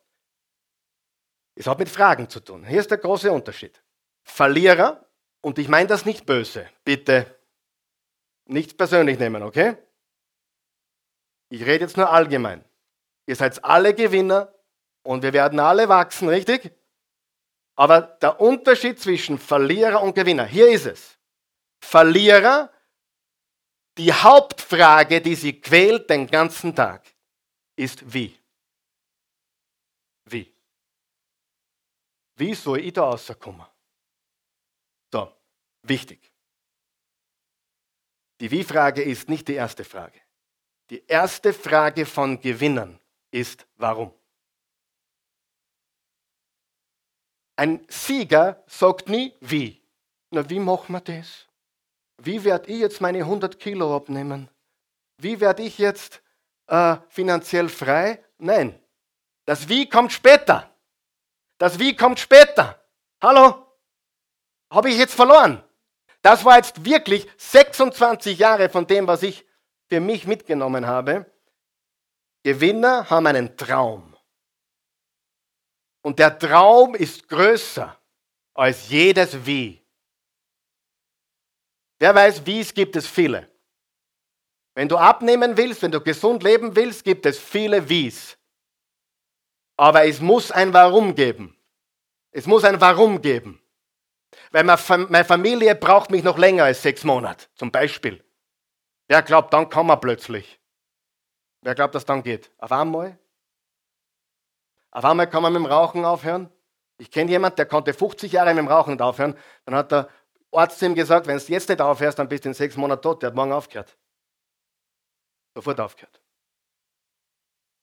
Es hat mit Fragen zu tun. Hier ist der große Unterschied. Verlierer, und ich meine das nicht böse, bitte nicht persönlich nehmen, okay? Ich rede jetzt nur allgemein. Ihr seid alle Gewinner und wir werden alle wachsen, richtig? Aber der Unterschied zwischen Verlierer und Gewinner, hier ist es. Verlierer, die Hauptfrage, die sie quält den ganzen Tag, ist wie. Wie? Wie soll ich da rauskommen? So, wichtig. Die Wie-Frage ist nicht die erste Frage. Die erste Frage von Gewinnern ist warum. Ein Sieger sagt nie wie. Na, wie machen wir das? Wie werde ich jetzt meine 100 Kilo abnehmen? Wie werde ich jetzt äh, finanziell frei? Nein. Das Wie kommt später. Das Wie kommt später. Hallo? Habe ich jetzt verloren? Das war jetzt wirklich 26 Jahre von dem, was ich für mich mitgenommen habe. Gewinner haben einen Traum. Und der Traum ist größer als jedes Wie. Wer weiß, Wies gibt es viele. Wenn du abnehmen willst, wenn du gesund leben willst, gibt es viele Wies. Aber es muss ein Warum geben. Es muss ein Warum geben. Weil meine Familie braucht mich noch länger als sechs Monate, zum Beispiel. Wer glaubt, dann kann man plötzlich. Wer glaubt, dass dann geht? Auf einmal? Auf einmal kann man mit dem Rauchen aufhören. Ich kenne jemanden, der konnte 50 Jahre mit dem Rauchen nicht aufhören. Dann hat der Arzt zu ihm gesagt, wenn du jetzt nicht aufhörst, dann bist du in sechs Monaten tot. Der hat morgen aufgehört. Sofort aufgehört.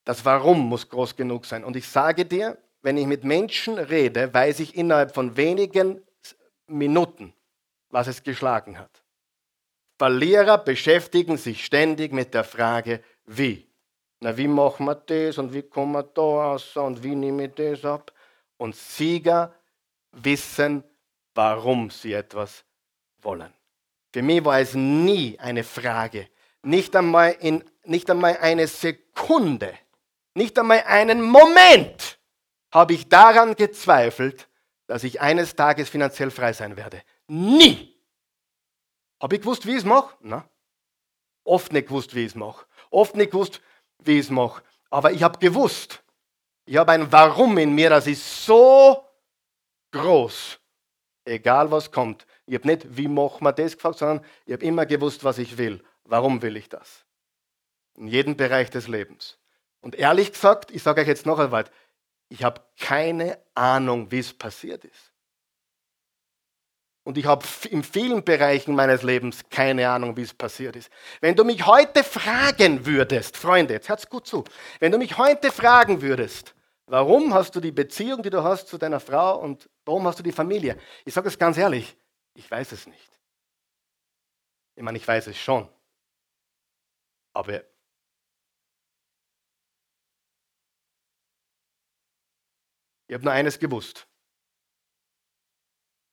Das Warum muss groß genug sein. Und ich sage dir, wenn ich mit Menschen rede, weiß ich innerhalb von wenigen Minuten, was es geschlagen hat. Verlierer beschäftigen sich ständig mit der Frage, wie. Na, wie machen wir das und wie kommen wir da raus und wie nehme ich das ab? Und Sieger wissen, warum sie etwas wollen. Für mich war es nie eine Frage, nicht einmal, in, nicht einmal eine Sekunde, nicht einmal einen Moment habe ich daran gezweifelt, dass ich eines Tages finanziell frei sein werde. Nie. Habe ich gewusst, wie ich es mache? Na, oft nicht gewusst, wie ich es mache. Oft nicht gewusst, wie ich es mache. Aber ich habe gewusst, ich habe ein Warum in mir, das ist so groß, egal was kommt. Ich habe nicht, wie machen wir das gefragt, sondern ich habe immer gewusst, was ich will. Warum will ich das? In jedem Bereich des Lebens. Und ehrlich gesagt, ich sage euch jetzt noch einmal, ich habe keine Ahnung, wie es passiert ist. Und ich habe in vielen Bereichen meines Lebens keine Ahnung, wie es passiert ist. Wenn du mich heute fragen würdest, Freunde, jetzt hört's gut zu, wenn du mich heute fragen würdest, warum hast du die Beziehung, die du hast zu deiner Frau und warum hast du die Familie? Ich sage es ganz ehrlich, ich weiß es nicht. Ich meine, ich weiß es schon. Aber Ich habe nur eines gewusst.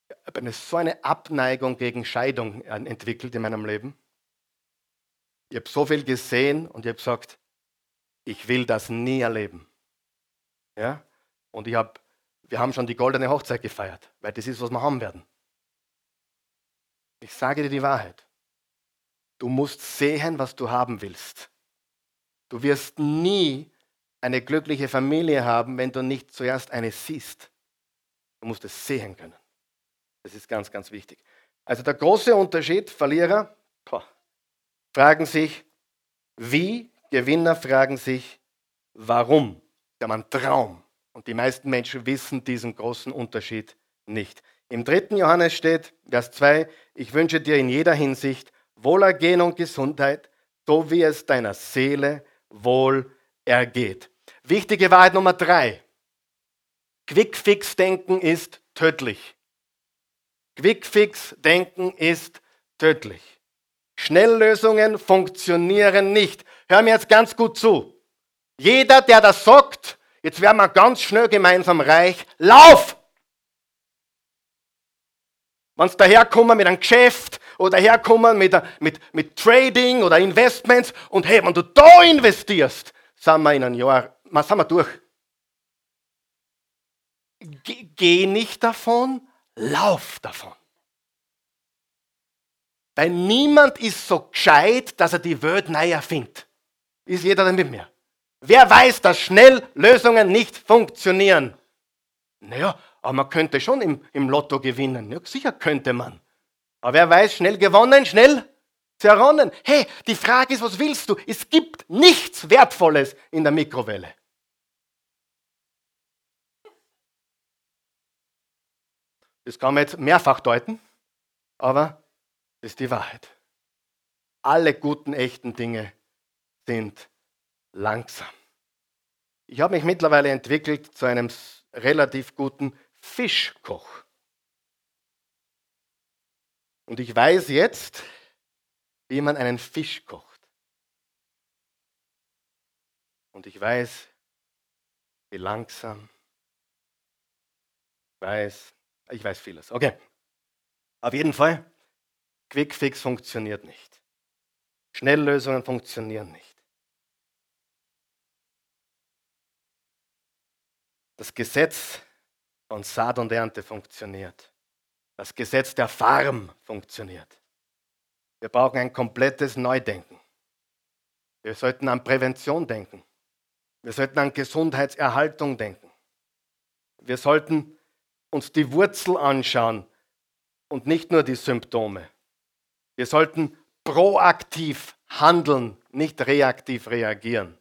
Ich habe eine, so eine Abneigung gegen Scheidung entwickelt in meinem Leben. Ich habe so viel gesehen und ich habe gesagt, ich will das nie erleben. Ja? Und ich hab, wir haben schon die goldene Hochzeit gefeiert, weil das ist, was wir haben werden. Ich sage dir die Wahrheit. Du musst sehen, was du haben willst. Du wirst nie eine glückliche Familie haben, wenn du nicht zuerst eine siehst. Du musst es sehen können. Das ist ganz, ganz wichtig. Also der große Unterschied, Verlierer boah, fragen sich, wie, Gewinner fragen sich, warum. Haben einen Traum. Und die meisten Menschen wissen diesen großen Unterschied nicht. Im dritten Johannes steht, Vers 2, ich wünsche dir in jeder Hinsicht Wohlergehen und Gesundheit, so wie es deiner Seele wohl ergeht. Wichtige Wahrheit Nummer drei. Quickfix-Denken ist tödlich. Quickfix-Denken ist tödlich. Schnelllösungen funktionieren nicht. Hör mir jetzt ganz gut zu. Jeder, der das sagt, jetzt werden wir ganz schnell gemeinsam reich, lauf! Wenn sie daherkommen mit einem Geschäft oder daherkommen mit, mit, mit Trading oder Investments und hey, wenn du da investierst, sind wir in einem Jahr, was sind wir durch? Geh nicht davon, lauf davon. Weil niemand ist so gescheit, dass er die Welt neu erfindet. Ist jeder denn mit mir? Wer weiß, dass schnell Lösungen nicht funktionieren? Naja, aber man könnte schon im, im Lotto gewinnen. Ja, sicher könnte man. Aber wer weiß, schnell gewonnen, schnell zerronnen. Hey, die Frage ist, was willst du? Es gibt nichts Wertvolles in der Mikrowelle. Das kann man jetzt mehrfach deuten, aber das ist die Wahrheit. Alle guten, echten Dinge sind langsam. Ich habe mich mittlerweile entwickelt zu einem relativ guten Fischkoch. Und ich weiß jetzt, wie man einen Fisch kocht. Und ich weiß, wie langsam. Ich weiß, ich weiß vieles. Okay. Auf jeden Fall, Quickfix funktioniert nicht. Schnelllösungen funktionieren nicht. Das Gesetz von Saat und Ernte funktioniert. Das Gesetz der Farm funktioniert. Wir brauchen ein komplettes Neudenken. Wir sollten an Prävention denken. Wir sollten an Gesundheitserhaltung denken. Wir sollten uns die Wurzel anschauen und nicht nur die Symptome. Wir sollten proaktiv handeln, nicht reaktiv reagieren.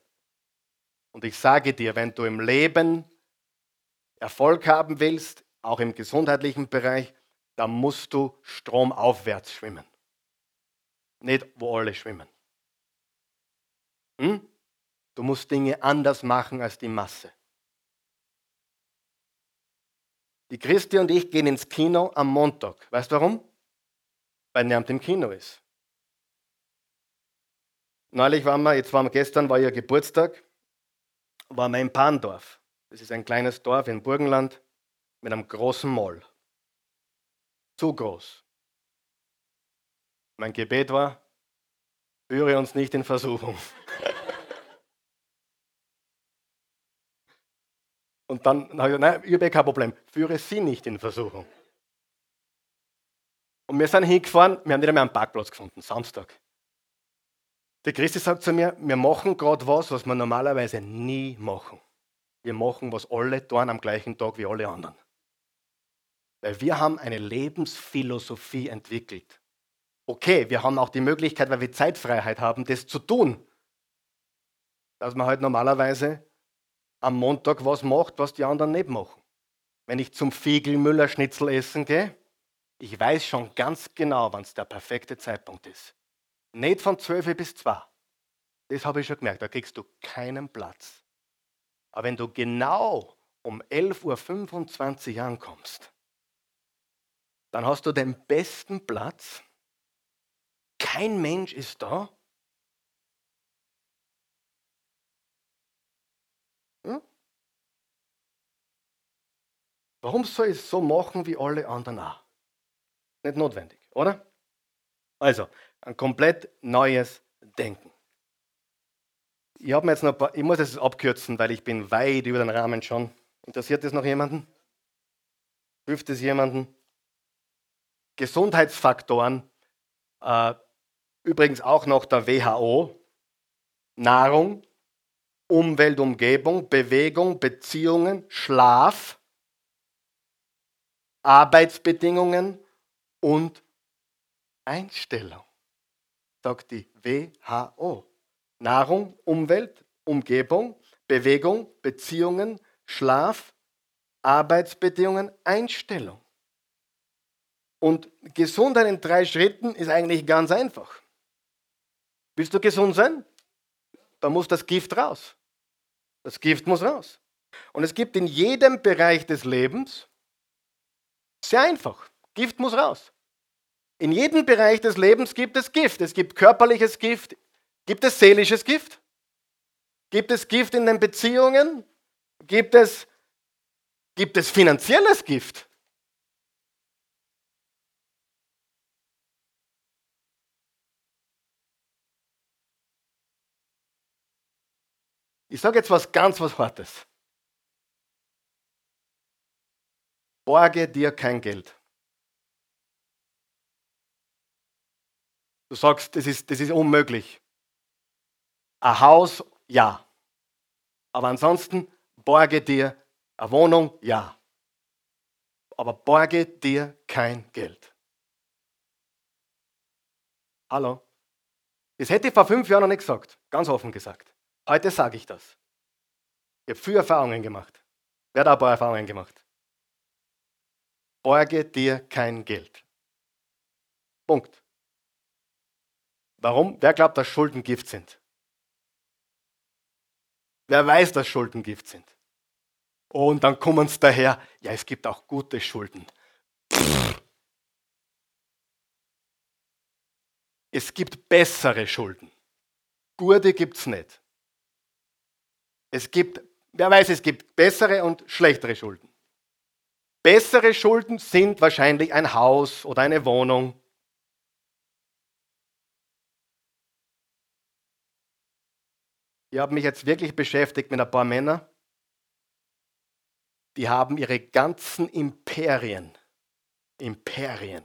Und ich sage dir, wenn du im Leben Erfolg haben willst, auch im gesundheitlichen Bereich, dann musst du stromaufwärts schwimmen. Nicht, wo alle schwimmen. Hm? Du musst Dinge anders machen als die Masse. Die Christi und ich gehen ins Kino am Montag. Weißt du warum? Weil niemand im Kino ist. Neulich waren wir, jetzt waren wir gestern, war ihr Geburtstag, waren wir in Pandorf. Das ist ein kleines Dorf in Burgenland mit einem großen Moll. Zu groß. Mein Gebet war, führe uns nicht in Versuchung. Und dann habe ich gesagt, nein, ich habe kein Problem, führe sie nicht in Versuchung. Und wir sind hingefahren, wir haben nicht einmal einen Parkplatz gefunden, Samstag. Der Christi sagt zu mir, wir machen gerade was, was wir normalerweise nie machen wir machen, was alle tun am gleichen Tag wie alle anderen. Weil wir haben eine Lebensphilosophie entwickelt. Okay, wir haben auch die Möglichkeit, weil wir Zeitfreiheit haben, das zu tun. Dass man halt normalerweise am Montag was macht, was die anderen nicht machen. Wenn ich zum Fiegelmüller Schnitzel essen gehe, ich weiß schon ganz genau, wann es der perfekte Zeitpunkt ist. Nicht von 12 bis 2. Das habe ich schon gemerkt, da kriegst du keinen Platz. Aber wenn du genau um 11.25 Uhr ankommst, dann hast du den besten Platz. Kein Mensch ist da. Hm? Warum soll ich es so machen wie alle anderen auch? Nicht notwendig, oder? Also, ein komplett neues Denken. Ich habe mir jetzt noch paar, ich muss es abkürzen, weil ich bin weit über den Rahmen schon. Interessiert das noch jemanden? Hilft es jemanden? Gesundheitsfaktoren, äh, übrigens auch noch der WHO, Nahrung, Umwelt, Umgebung, Bewegung, Beziehungen, Schlaf, Arbeitsbedingungen und Einstellung, sagt die WHO. Nahrung, Umwelt, Umgebung, Bewegung, Beziehungen, Schlaf, Arbeitsbedingungen, Einstellung. Und Gesundheit in drei Schritten ist eigentlich ganz einfach. Willst du gesund sein? Dann muss das Gift raus. Das Gift muss raus. Und es gibt in jedem Bereich des Lebens, sehr einfach, Gift muss raus. In jedem Bereich des Lebens gibt es Gift. Es gibt körperliches Gift, gibt es seelisches Gift, gibt es Gift in den Beziehungen, gibt es, gibt es finanzielles Gift. Ich sage jetzt was ganz was Hartes. Borge dir kein Geld. Du sagst, das ist, das ist unmöglich. Ein Haus, ja. Aber ansonsten borge dir eine Wohnung, ja. Aber borge dir kein Geld. Hallo? Das hätte ich vor fünf Jahren noch nicht gesagt, ganz offen gesagt. Heute sage ich das. Ich habe viele Erfahrungen gemacht. Wer hat ein paar Erfahrungen gemacht? Borge dir kein Geld. Punkt. Warum? Wer glaubt, dass Schulden Gift sind? Wer weiß, dass Schulden Gift sind? und dann kommen sie daher, ja, es gibt auch gute Schulden. Es gibt bessere Schulden. Gute gibt es nicht. Es gibt, wer weiß, es gibt bessere und schlechtere Schulden. Bessere Schulden sind wahrscheinlich ein Haus oder eine Wohnung. Ich habe mich jetzt wirklich beschäftigt mit ein paar Männern, die haben ihre ganzen Imperien, Imperien,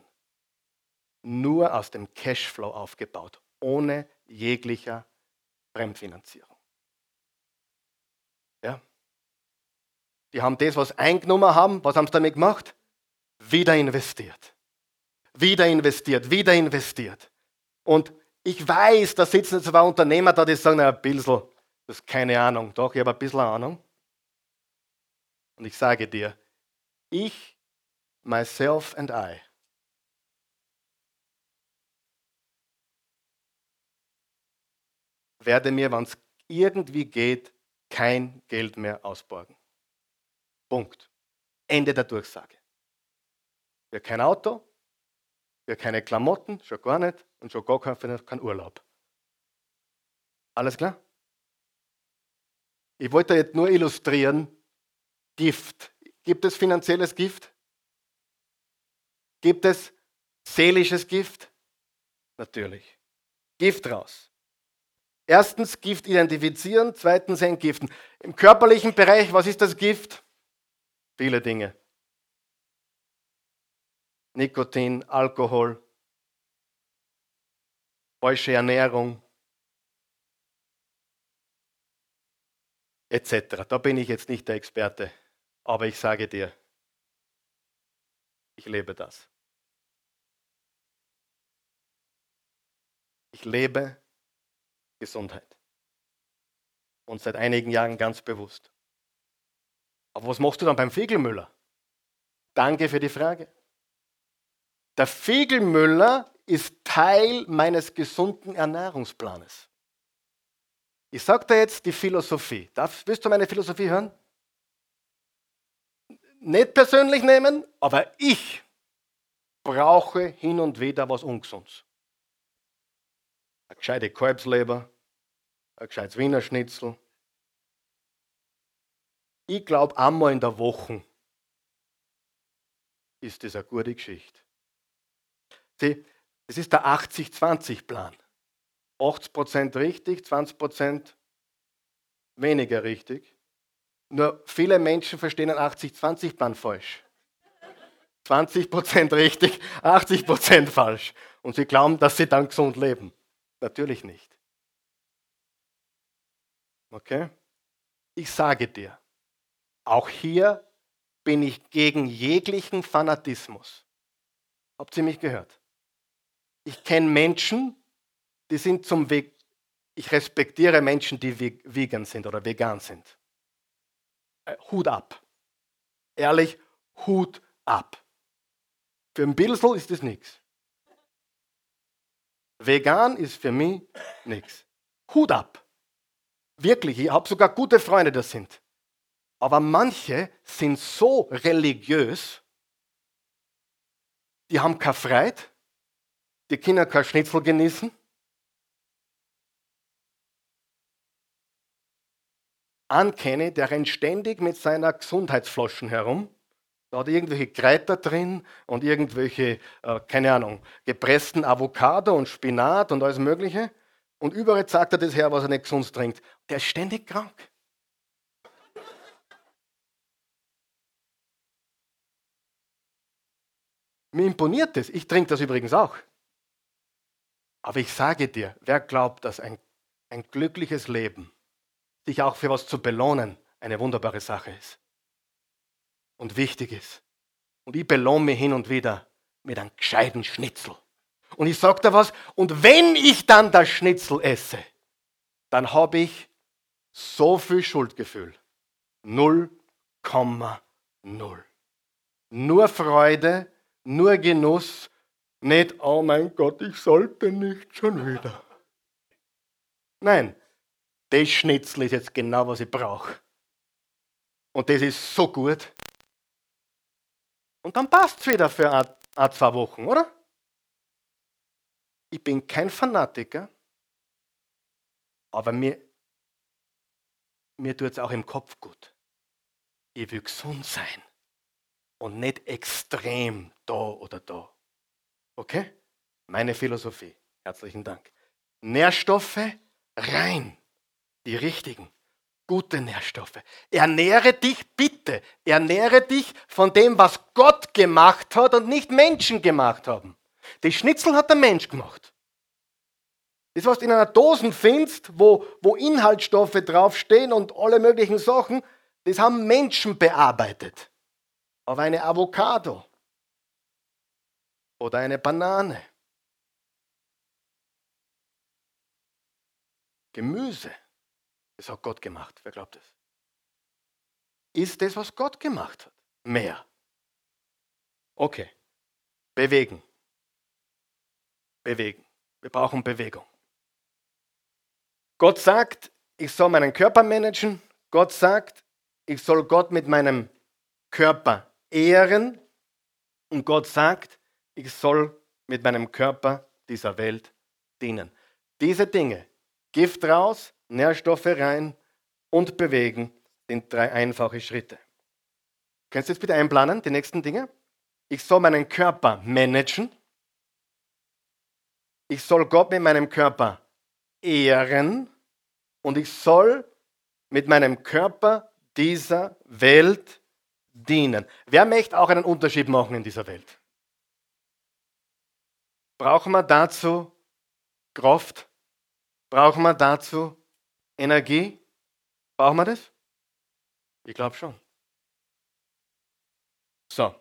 nur aus dem Cashflow aufgebaut, ohne jeglicher Fremdfinanzierung. Ja? Die haben das, was eingenommen haben, was haben sie damit gemacht? Wieder investiert. Wieder investiert, wieder investiert. Und ich weiß, da sitzen zwei Unternehmer da, die sagen, na, ein bisschen, das ist keine Ahnung. Doch, ich habe ein bisschen Ahnung. Und ich sage dir, ich, myself and I, werde mir, wenn es irgendwie geht, kein Geld mehr ausborgen. Punkt. Ende der Durchsage. Wir kein Auto, wir keine Klamotten, schon gar nicht und schon gar kein, Urlaub. Alles klar? Ich wollte jetzt nur illustrieren, Gift. Gibt es finanzielles Gift? Gibt es seelisches Gift? Natürlich. Gift raus. Erstens Gift identifizieren, zweitens entgiften. Im körperlichen Bereich, was ist das Gift? Viele Dinge. Nikotin, Alkohol, falsche Ernährung, etc. Da bin ich jetzt nicht der Experte, aber ich sage dir, ich lebe das. Ich lebe Gesundheit. Und seit einigen Jahren ganz bewusst. Aber was machst du dann beim Fiegelmüller? Danke für die Frage. Der Fiegelmüller ist Teil meines gesunden Ernährungsplanes. Ich sage dir jetzt die Philosophie. Darf, willst du meine Philosophie hören? Nicht persönlich nehmen, aber ich brauche hin und wieder was Ungesundes eine gescheite Kalbsleber, ein gescheites Wiener Schnitzel. Ich glaube, einmal in der Woche ist das eine gute Geschichte. Sieh, das ist der 80-20-Plan. 80% richtig, 20% weniger richtig. Nur viele Menschen verstehen einen 80-20-Plan falsch. 20% richtig, 80% falsch. Und sie glauben, dass sie dann gesund leben. Natürlich nicht. Okay? Ich sage dir, auch hier bin ich gegen jeglichen Fanatismus. Habt ihr mich gehört? Ich kenne Menschen, die sind zum Weg. Ich respektiere Menschen, die vegan sind oder vegan sind. Äh, Hut ab. Ehrlich, Hut ab. Für ein Bilsel ist das nichts. Vegan ist für mich nichts. Hut ab. Wirklich, ich habe sogar gute Freunde, das sind. Aber manche sind so religiös, die haben keine Freiheit, die Kinder kein Schnitzel genießen. Ankenne, der rennt ständig mit seiner Gesundheitsflaschen herum. Da hat irgendwelche Kräuter drin und irgendwelche, äh, keine Ahnung, gepressten Avocado und Spinat und alles Mögliche. Und überall sagt er das her, was er nicht gesund trinkt. Der ist ständig krank. Mir imponiert das. Ich trinke das übrigens auch. Aber ich sage dir, wer glaubt, dass ein, ein glückliches Leben, sich auch für was zu belohnen, eine wunderbare Sache ist und wichtig ist. Und ich belohne mich hin und wieder mit einem gescheiten Schnitzel. Und ich sage dir was, und wenn ich dann das Schnitzel esse, dann habe ich so viel Schuldgefühl. 0,0. Nur Freude, nur Genuss, nicht, oh mein Gott, ich sollte nicht schon wieder. Nein, das Schnitzel ist jetzt genau, was ich brauche. Und das ist so gut. Und dann passt es wieder für ein, ein, zwei Wochen, oder? Ich bin kein Fanatiker, aber mir, mir tut es auch im Kopf gut. Ich will gesund sein und nicht extrem da oder da. Okay? Meine Philosophie. Herzlichen Dank. Nährstoffe rein. Die richtigen. Gute Nährstoffe. Ernähre dich bitte. Ernähre dich von dem, was Gott gemacht hat und nicht Menschen gemacht haben. Die Schnitzel hat der Mensch gemacht. Das, was du in einer Dose findest, wo, wo Inhaltsstoffe draufstehen und alle möglichen Sachen, das haben Menschen bearbeitet. Aber eine Avocado oder eine Banane, Gemüse, das hat Gott gemacht. Wer glaubt es? Ist das, was Gott gemacht hat? Mehr. Okay. Bewegen. Bewegen. Wir brauchen Bewegung. Gott sagt, ich soll meinen Körper managen. Gott sagt, ich soll Gott mit meinem Körper ehren. Und Gott sagt, ich soll mit meinem Körper dieser Welt dienen. Diese Dinge, Gift raus, Nährstoffe rein und bewegen, sind drei einfache Schritte. Kannst du jetzt bitte einplanen, die nächsten Dinge? Ich soll meinen Körper managen. Ich soll Gott mit meinem Körper ehren. Und ich soll mit meinem Körper dieser Welt dienen. Wer möchte auch einen Unterschied machen in dieser Welt? Brauchen wir dazu Kraft? Brauchen wir dazu Energie? Brauchen wir das? Ich glaube schon. So.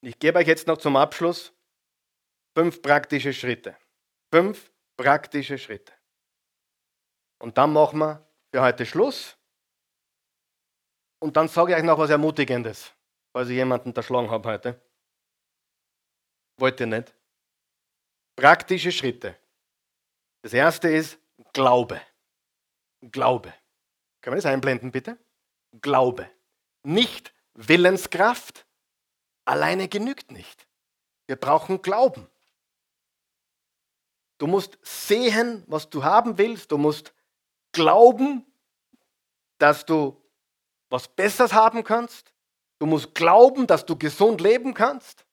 Ich gebe euch jetzt noch zum Abschluss fünf praktische Schritte. Fünf praktische Schritte. Und dann machen wir für heute Schluss. Und dann sage ich euch noch was Ermutigendes, falls ich jemanden erschlagen habe heute. Wollt ihr nicht? Praktische Schritte. Das erste ist Glaube. Glaube. Können wir das einblenden, bitte? Glaube. Nicht Willenskraft. Alleine genügt nicht. Wir brauchen Glauben. Du musst sehen, was du haben willst. Du musst glauben, dass du was Besseres haben kannst. Du musst glauben, dass du gesund leben kannst.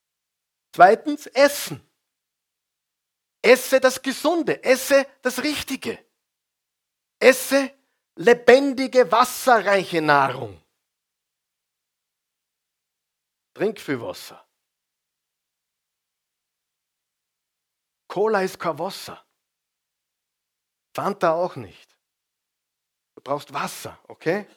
Zweitens, essen. Esse das Gesunde, esse das Richtige. Esse lebendige, wasserreiche Nahrung. Trink viel Wasser. Cola ist kein Wasser. Fanta auch nicht. Du brauchst Wasser, okay?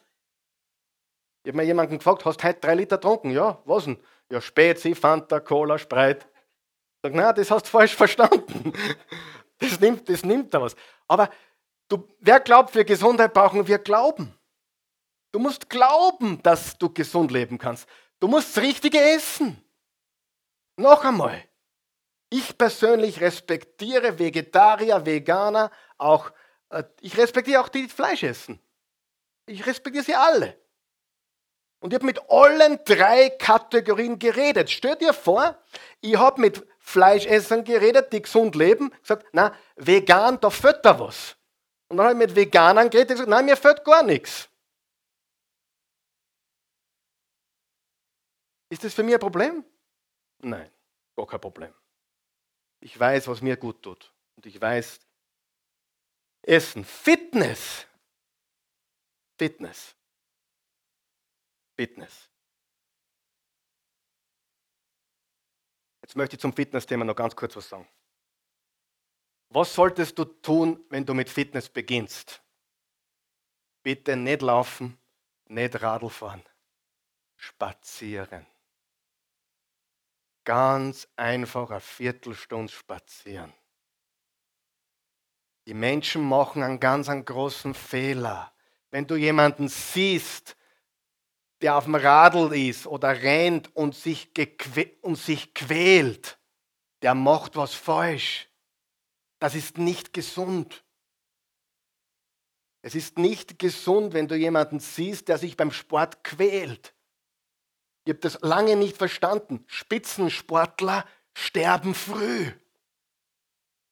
Ich habe mir jemanden gefragt, hast du heute drei Liter getrunken? Ja, was denn? Ja, Spezi, Fanta, Cola, Spreit. Ich sage, na, das hast du falsch verstanden. Das nimmt, das nimmt da was. Aber du, wer glaubt, für Gesundheit brauchen wir Glauben. Du musst glauben, dass du gesund leben kannst. Du musst das Richtige essen. Noch einmal. Ich persönlich respektiere Vegetarier, Veganer, auch, äh, ich respektiere auch die, die Fleisch essen. Ich respektiere sie alle. Und ich habe mit allen drei Kategorien geredet. Stell dir vor, ich habe mit Fleischessern geredet, die gesund leben, gesagt, na, vegan, da fehlt da was. Und dann habe ich mit Veganern geredet, gesagt, nein, mir fehlt gar nichts. Ist das für mich ein Problem? Nein, gar kein Problem. Ich weiß, was mir gut tut. Und ich weiß, Essen, Fitness. Fitness. Fitness. Jetzt möchte ich zum Fitness-Thema noch ganz kurz was sagen. Was solltest du tun, wenn du mit Fitness beginnst? Bitte nicht laufen, nicht Radl fahren, spazieren. Ganz einfach eine Viertelstunde spazieren. Die Menschen machen einen ganz einen großen Fehler. Wenn du jemanden siehst, der auf dem Radl ist oder rennt und sich, und sich quält, der macht was falsch. Das ist nicht gesund. Es ist nicht gesund, wenn du jemanden siehst, der sich beim Sport quält. Ich habe das lange nicht verstanden. Spitzensportler sterben früh.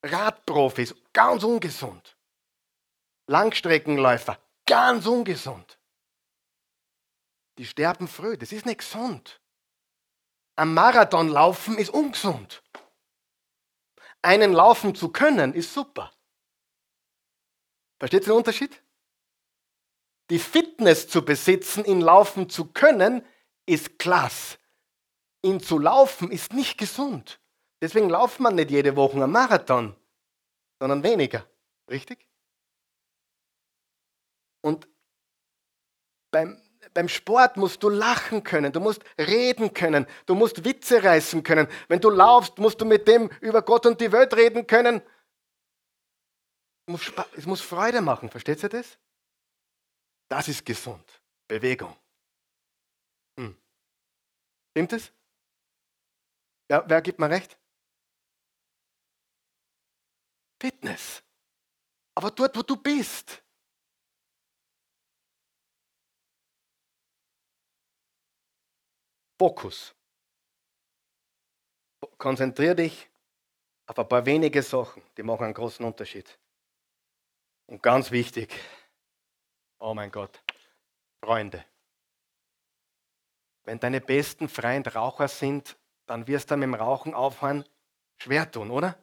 Radprofis, ganz ungesund. Langstreckenläufer, ganz ungesund. Die sterben früh, das ist nicht gesund. Am Marathon laufen ist ungesund. Einen laufen zu können, ist super. Versteht ihr den Unterschied? Die Fitness zu besitzen, ihn laufen zu können, ist klasse. Ihn zu laufen ist nicht gesund. Deswegen lauft man nicht jede Woche einen Marathon, sondern weniger. Richtig? Und beim, beim Sport musst du lachen können, du musst reden können, du musst Witze reißen können. Wenn du laufst, musst du mit dem über Gott und die Welt reden können. Es muss Freude machen, versteht ihr das? Das ist gesund. Bewegung. Hm. Stimmt es? Ja, wer gibt mir recht? Fitness. Aber dort, wo du bist. Fokus. Konzentrier dich auf ein paar wenige Sachen, die machen einen großen Unterschied. Und ganz wichtig, oh mein Gott, Freunde. Wenn deine besten Freunde Raucher sind, dann wirst du mit dem Rauchen aufhören schwer tun, oder?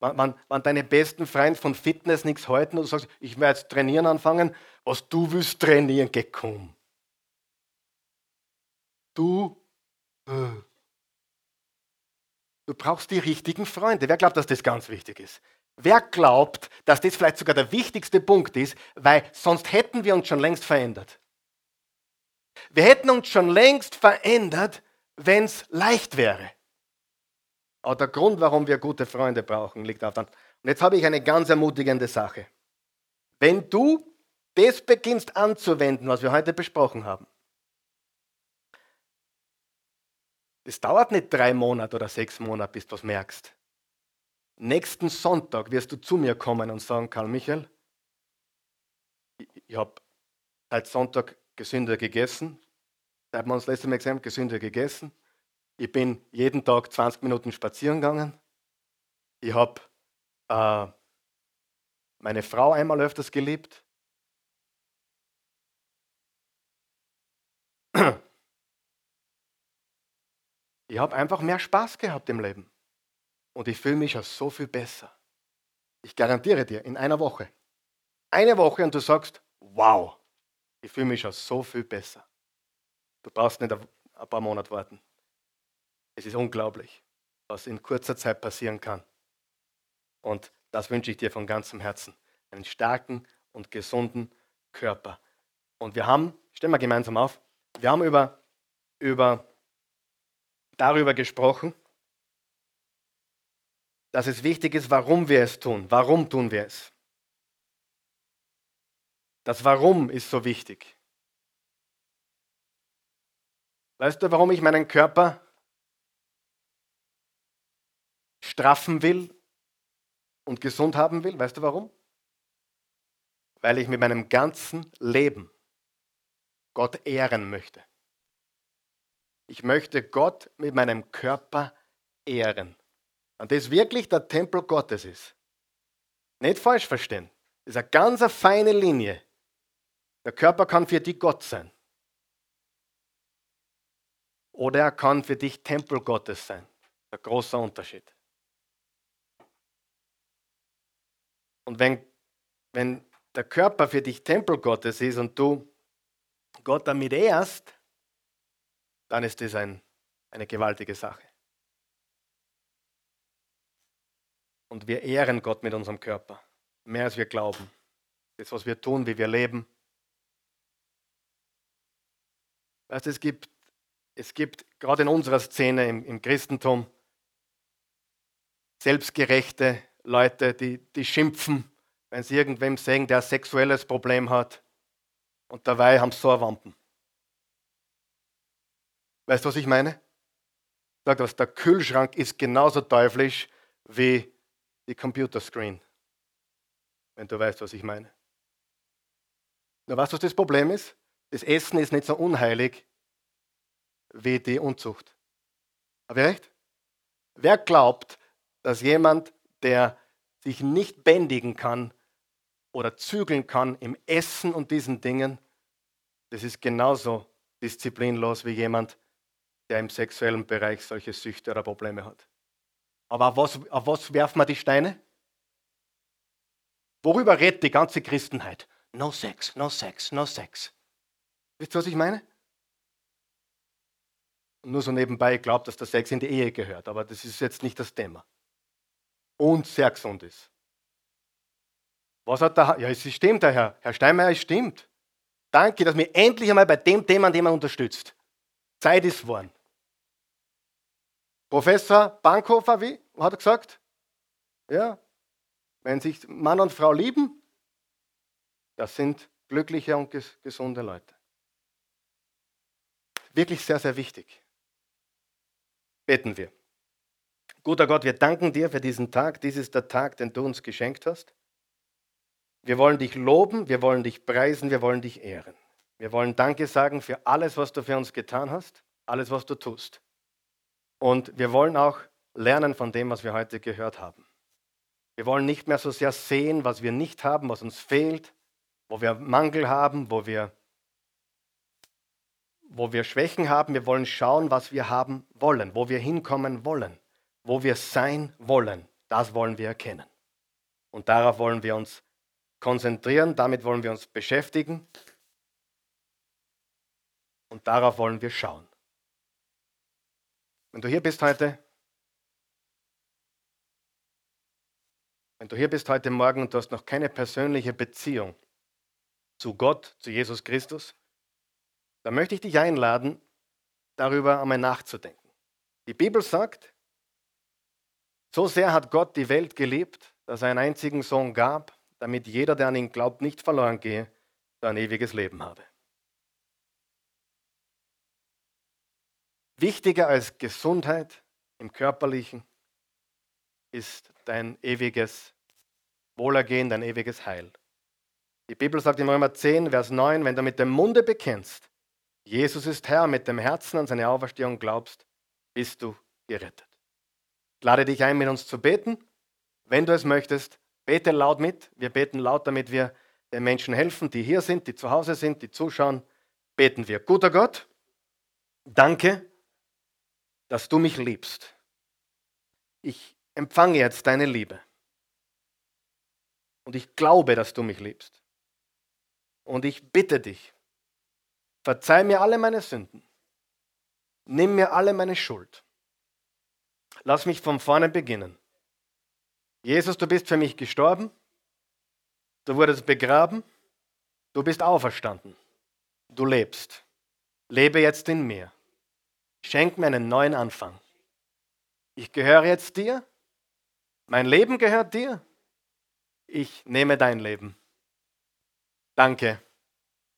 Wenn, wenn deine besten Freunde von Fitness nichts halten und du sagst, ich werde jetzt trainieren anfangen, was du willst trainieren, geh komm. Du, äh, du brauchst die richtigen Freunde. Wer glaubt, dass das ganz wichtig ist? Wer glaubt, dass das vielleicht sogar der wichtigste Punkt ist, weil sonst hätten wir uns schon längst verändert. Wir hätten uns schon längst verändert, wenn es leicht wäre. Aber der Grund, warum wir gute Freunde brauchen, liegt daran. Und jetzt habe ich eine ganz ermutigende Sache. Wenn du das beginnst anzuwenden, was wir heute besprochen haben, das dauert nicht drei Monate oder sechs Monate, bis du es merkst. Nächsten Sonntag wirst du zu mir kommen und sagen, Karl Michael, ich, habe seit Sonntag gesünder gegessen, seit wir uns letztes Mal gesehen haben, gesünder gegessen. Ich bin jeden Tag 20 Minuten spazieren gegangen. Ich habe äh, meine Frau einmal öfters geliebt. Ich habe einfach mehr Spaß gehabt im Leben. Und ich fühle mich ja so viel besser. Ich garantiere dir, in einer Woche. Eine Woche und du sagst, wow, ich fühle mich ja so viel besser. Du brauchst nicht ein paar Monate warten. Es ist unglaublich, was in kurzer Zeit passieren kann. Und Das wünsche ich dir von ganzem Herzen. Einen starken und gesunden Körper. Und wir haben, stellen wir gemeinsam auf, wir haben über, über, darüber gesprochen, dass es wichtig ist, warum wir es tun. Warum tun wir es? Das Warum ist so wichtig. Weißt du, warum ich meinen Körper straffen will und gesund haben will? Weißt du warum? Weil ich mit meinem ganzen Leben Gott ehren möchte. Ich möchte Gott mit meinem Körper ehren. Und das wirklich der Tempel Gottes ist. Nicht falsch verstehen. Das ist eine ganz feine Linie. Der Körper kann für dich Gott sein. Oder er kann für dich Tempel Gottes sein. Ein großer Unterschied. Und wenn, wenn der Körper für dich Tempel Gottes ist und du Gott damit ehrst, dann ist das ein, eine gewaltige Sache. Und wir ehren Gott mit unserem Körper, mehr als wir glauben. Das, was wir tun, wie wir leben. Weißt, es gibt, es gibt gerade in unserer Szene im, im Christentum selbstgerechte Leute, die, die schimpfen, wenn sie irgendwem sagen, der ein sexuelles Problem hat. Und dabei haben sie so Wampen. Weißt du, was ich meine? Sagt was, der Kühlschrank ist genauso teuflisch wie die Computerscreen. Wenn du weißt, was ich meine. Na, weißt du, was das Problem ist? Das Essen ist nicht so unheilig wie die Unzucht. Habe ich recht? Wer glaubt, dass jemand, der sich nicht bändigen kann oder zügeln kann im Essen und diesen Dingen, das ist genauso disziplinlos wie jemand, der im sexuellen Bereich solche Süchte oder Probleme hat. Aber auf was, auf was werfen wir die Steine? Worüber redet die ganze Christenheit? No Sex, no Sex, no Sex. Wisst ihr, was ich meine? nur so nebenbei glaubt, dass der Sex in die Ehe gehört, aber das ist jetzt nicht das Thema. Und sehr gesund ist. Was hat der, ja, es stimmt, der Herr, Herr Steinmeier, es stimmt. Danke, dass mir endlich einmal bei dem Thema, an dem man unterstützt. Zeit ist worden. Professor Bankhofer, wie hat er gesagt? Ja, wenn sich Mann und Frau lieben, das sind glückliche und gesunde Leute. Wirklich sehr, sehr wichtig. Beten wir. Guter Gott, wir danken dir für diesen Tag. Dies ist der Tag, den du uns geschenkt hast. Wir wollen dich loben, wir wollen dich preisen, wir wollen dich ehren. Wir wollen Danke sagen für alles, was du für uns getan hast, alles, was du tust. Und wir wollen auch lernen von dem, was wir heute gehört haben. Wir wollen nicht mehr so sehr sehen, was wir nicht haben, was uns fehlt, wo wir Mangel haben, wo wir, wo wir Schwächen haben. Wir wollen schauen, was wir haben wollen, wo wir hinkommen wollen, wo wir sein wollen. Das wollen wir erkennen. Und darauf wollen wir uns konzentrieren, damit wollen wir uns beschäftigen und darauf wollen wir schauen. Wenn du hier bist heute, wenn du hier bist heute Morgen und du hast noch keine persönliche Beziehung zu Gott, zu Jesus Christus, dann möchte ich dich einladen, darüber einmal nachzudenken. Die Bibel sagt, so sehr hat Gott die Welt geliebt, dass er einen einzigen Sohn gab, damit jeder, der an ihn glaubt, nicht verloren gehe, sondern ewiges Leben habe. Wichtiger als Gesundheit im körperlichen ist dein ewiges Wohlergehen, dein ewiges Heil. Die Bibel sagt im Römer 10, Vers 9, wenn du mit dem Munde bekennst, Jesus ist Herr, mit dem Herzen an seine Auferstehung glaubst, bist du gerettet. Ich lade dich ein, mit uns zu beten. Wenn du es möchtest, bete laut mit. Wir beten laut, damit wir den Menschen helfen, die hier sind, die zu Hause sind, die zuschauen. Beten wir. Guter Gott, danke, dass du mich liebst. Ich empfange jetzt deine Liebe. Und ich glaube, dass du mich liebst. Und ich bitte dich, verzeih mir alle meine Sünden. Nimm mir alle meine Schuld. Lass mich von vorne beginnen. Jesus, du bist für mich gestorben, du wurdest begraben, du bist auferstanden, du lebst. Lebe jetzt in mir. Schenk mir einen neuen Anfang. Ich gehöre jetzt dir, mein Leben gehört dir, ich nehme dein Leben. Danke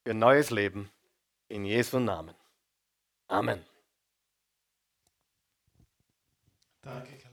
für neues Leben in Jesu Namen. Amen. Danke.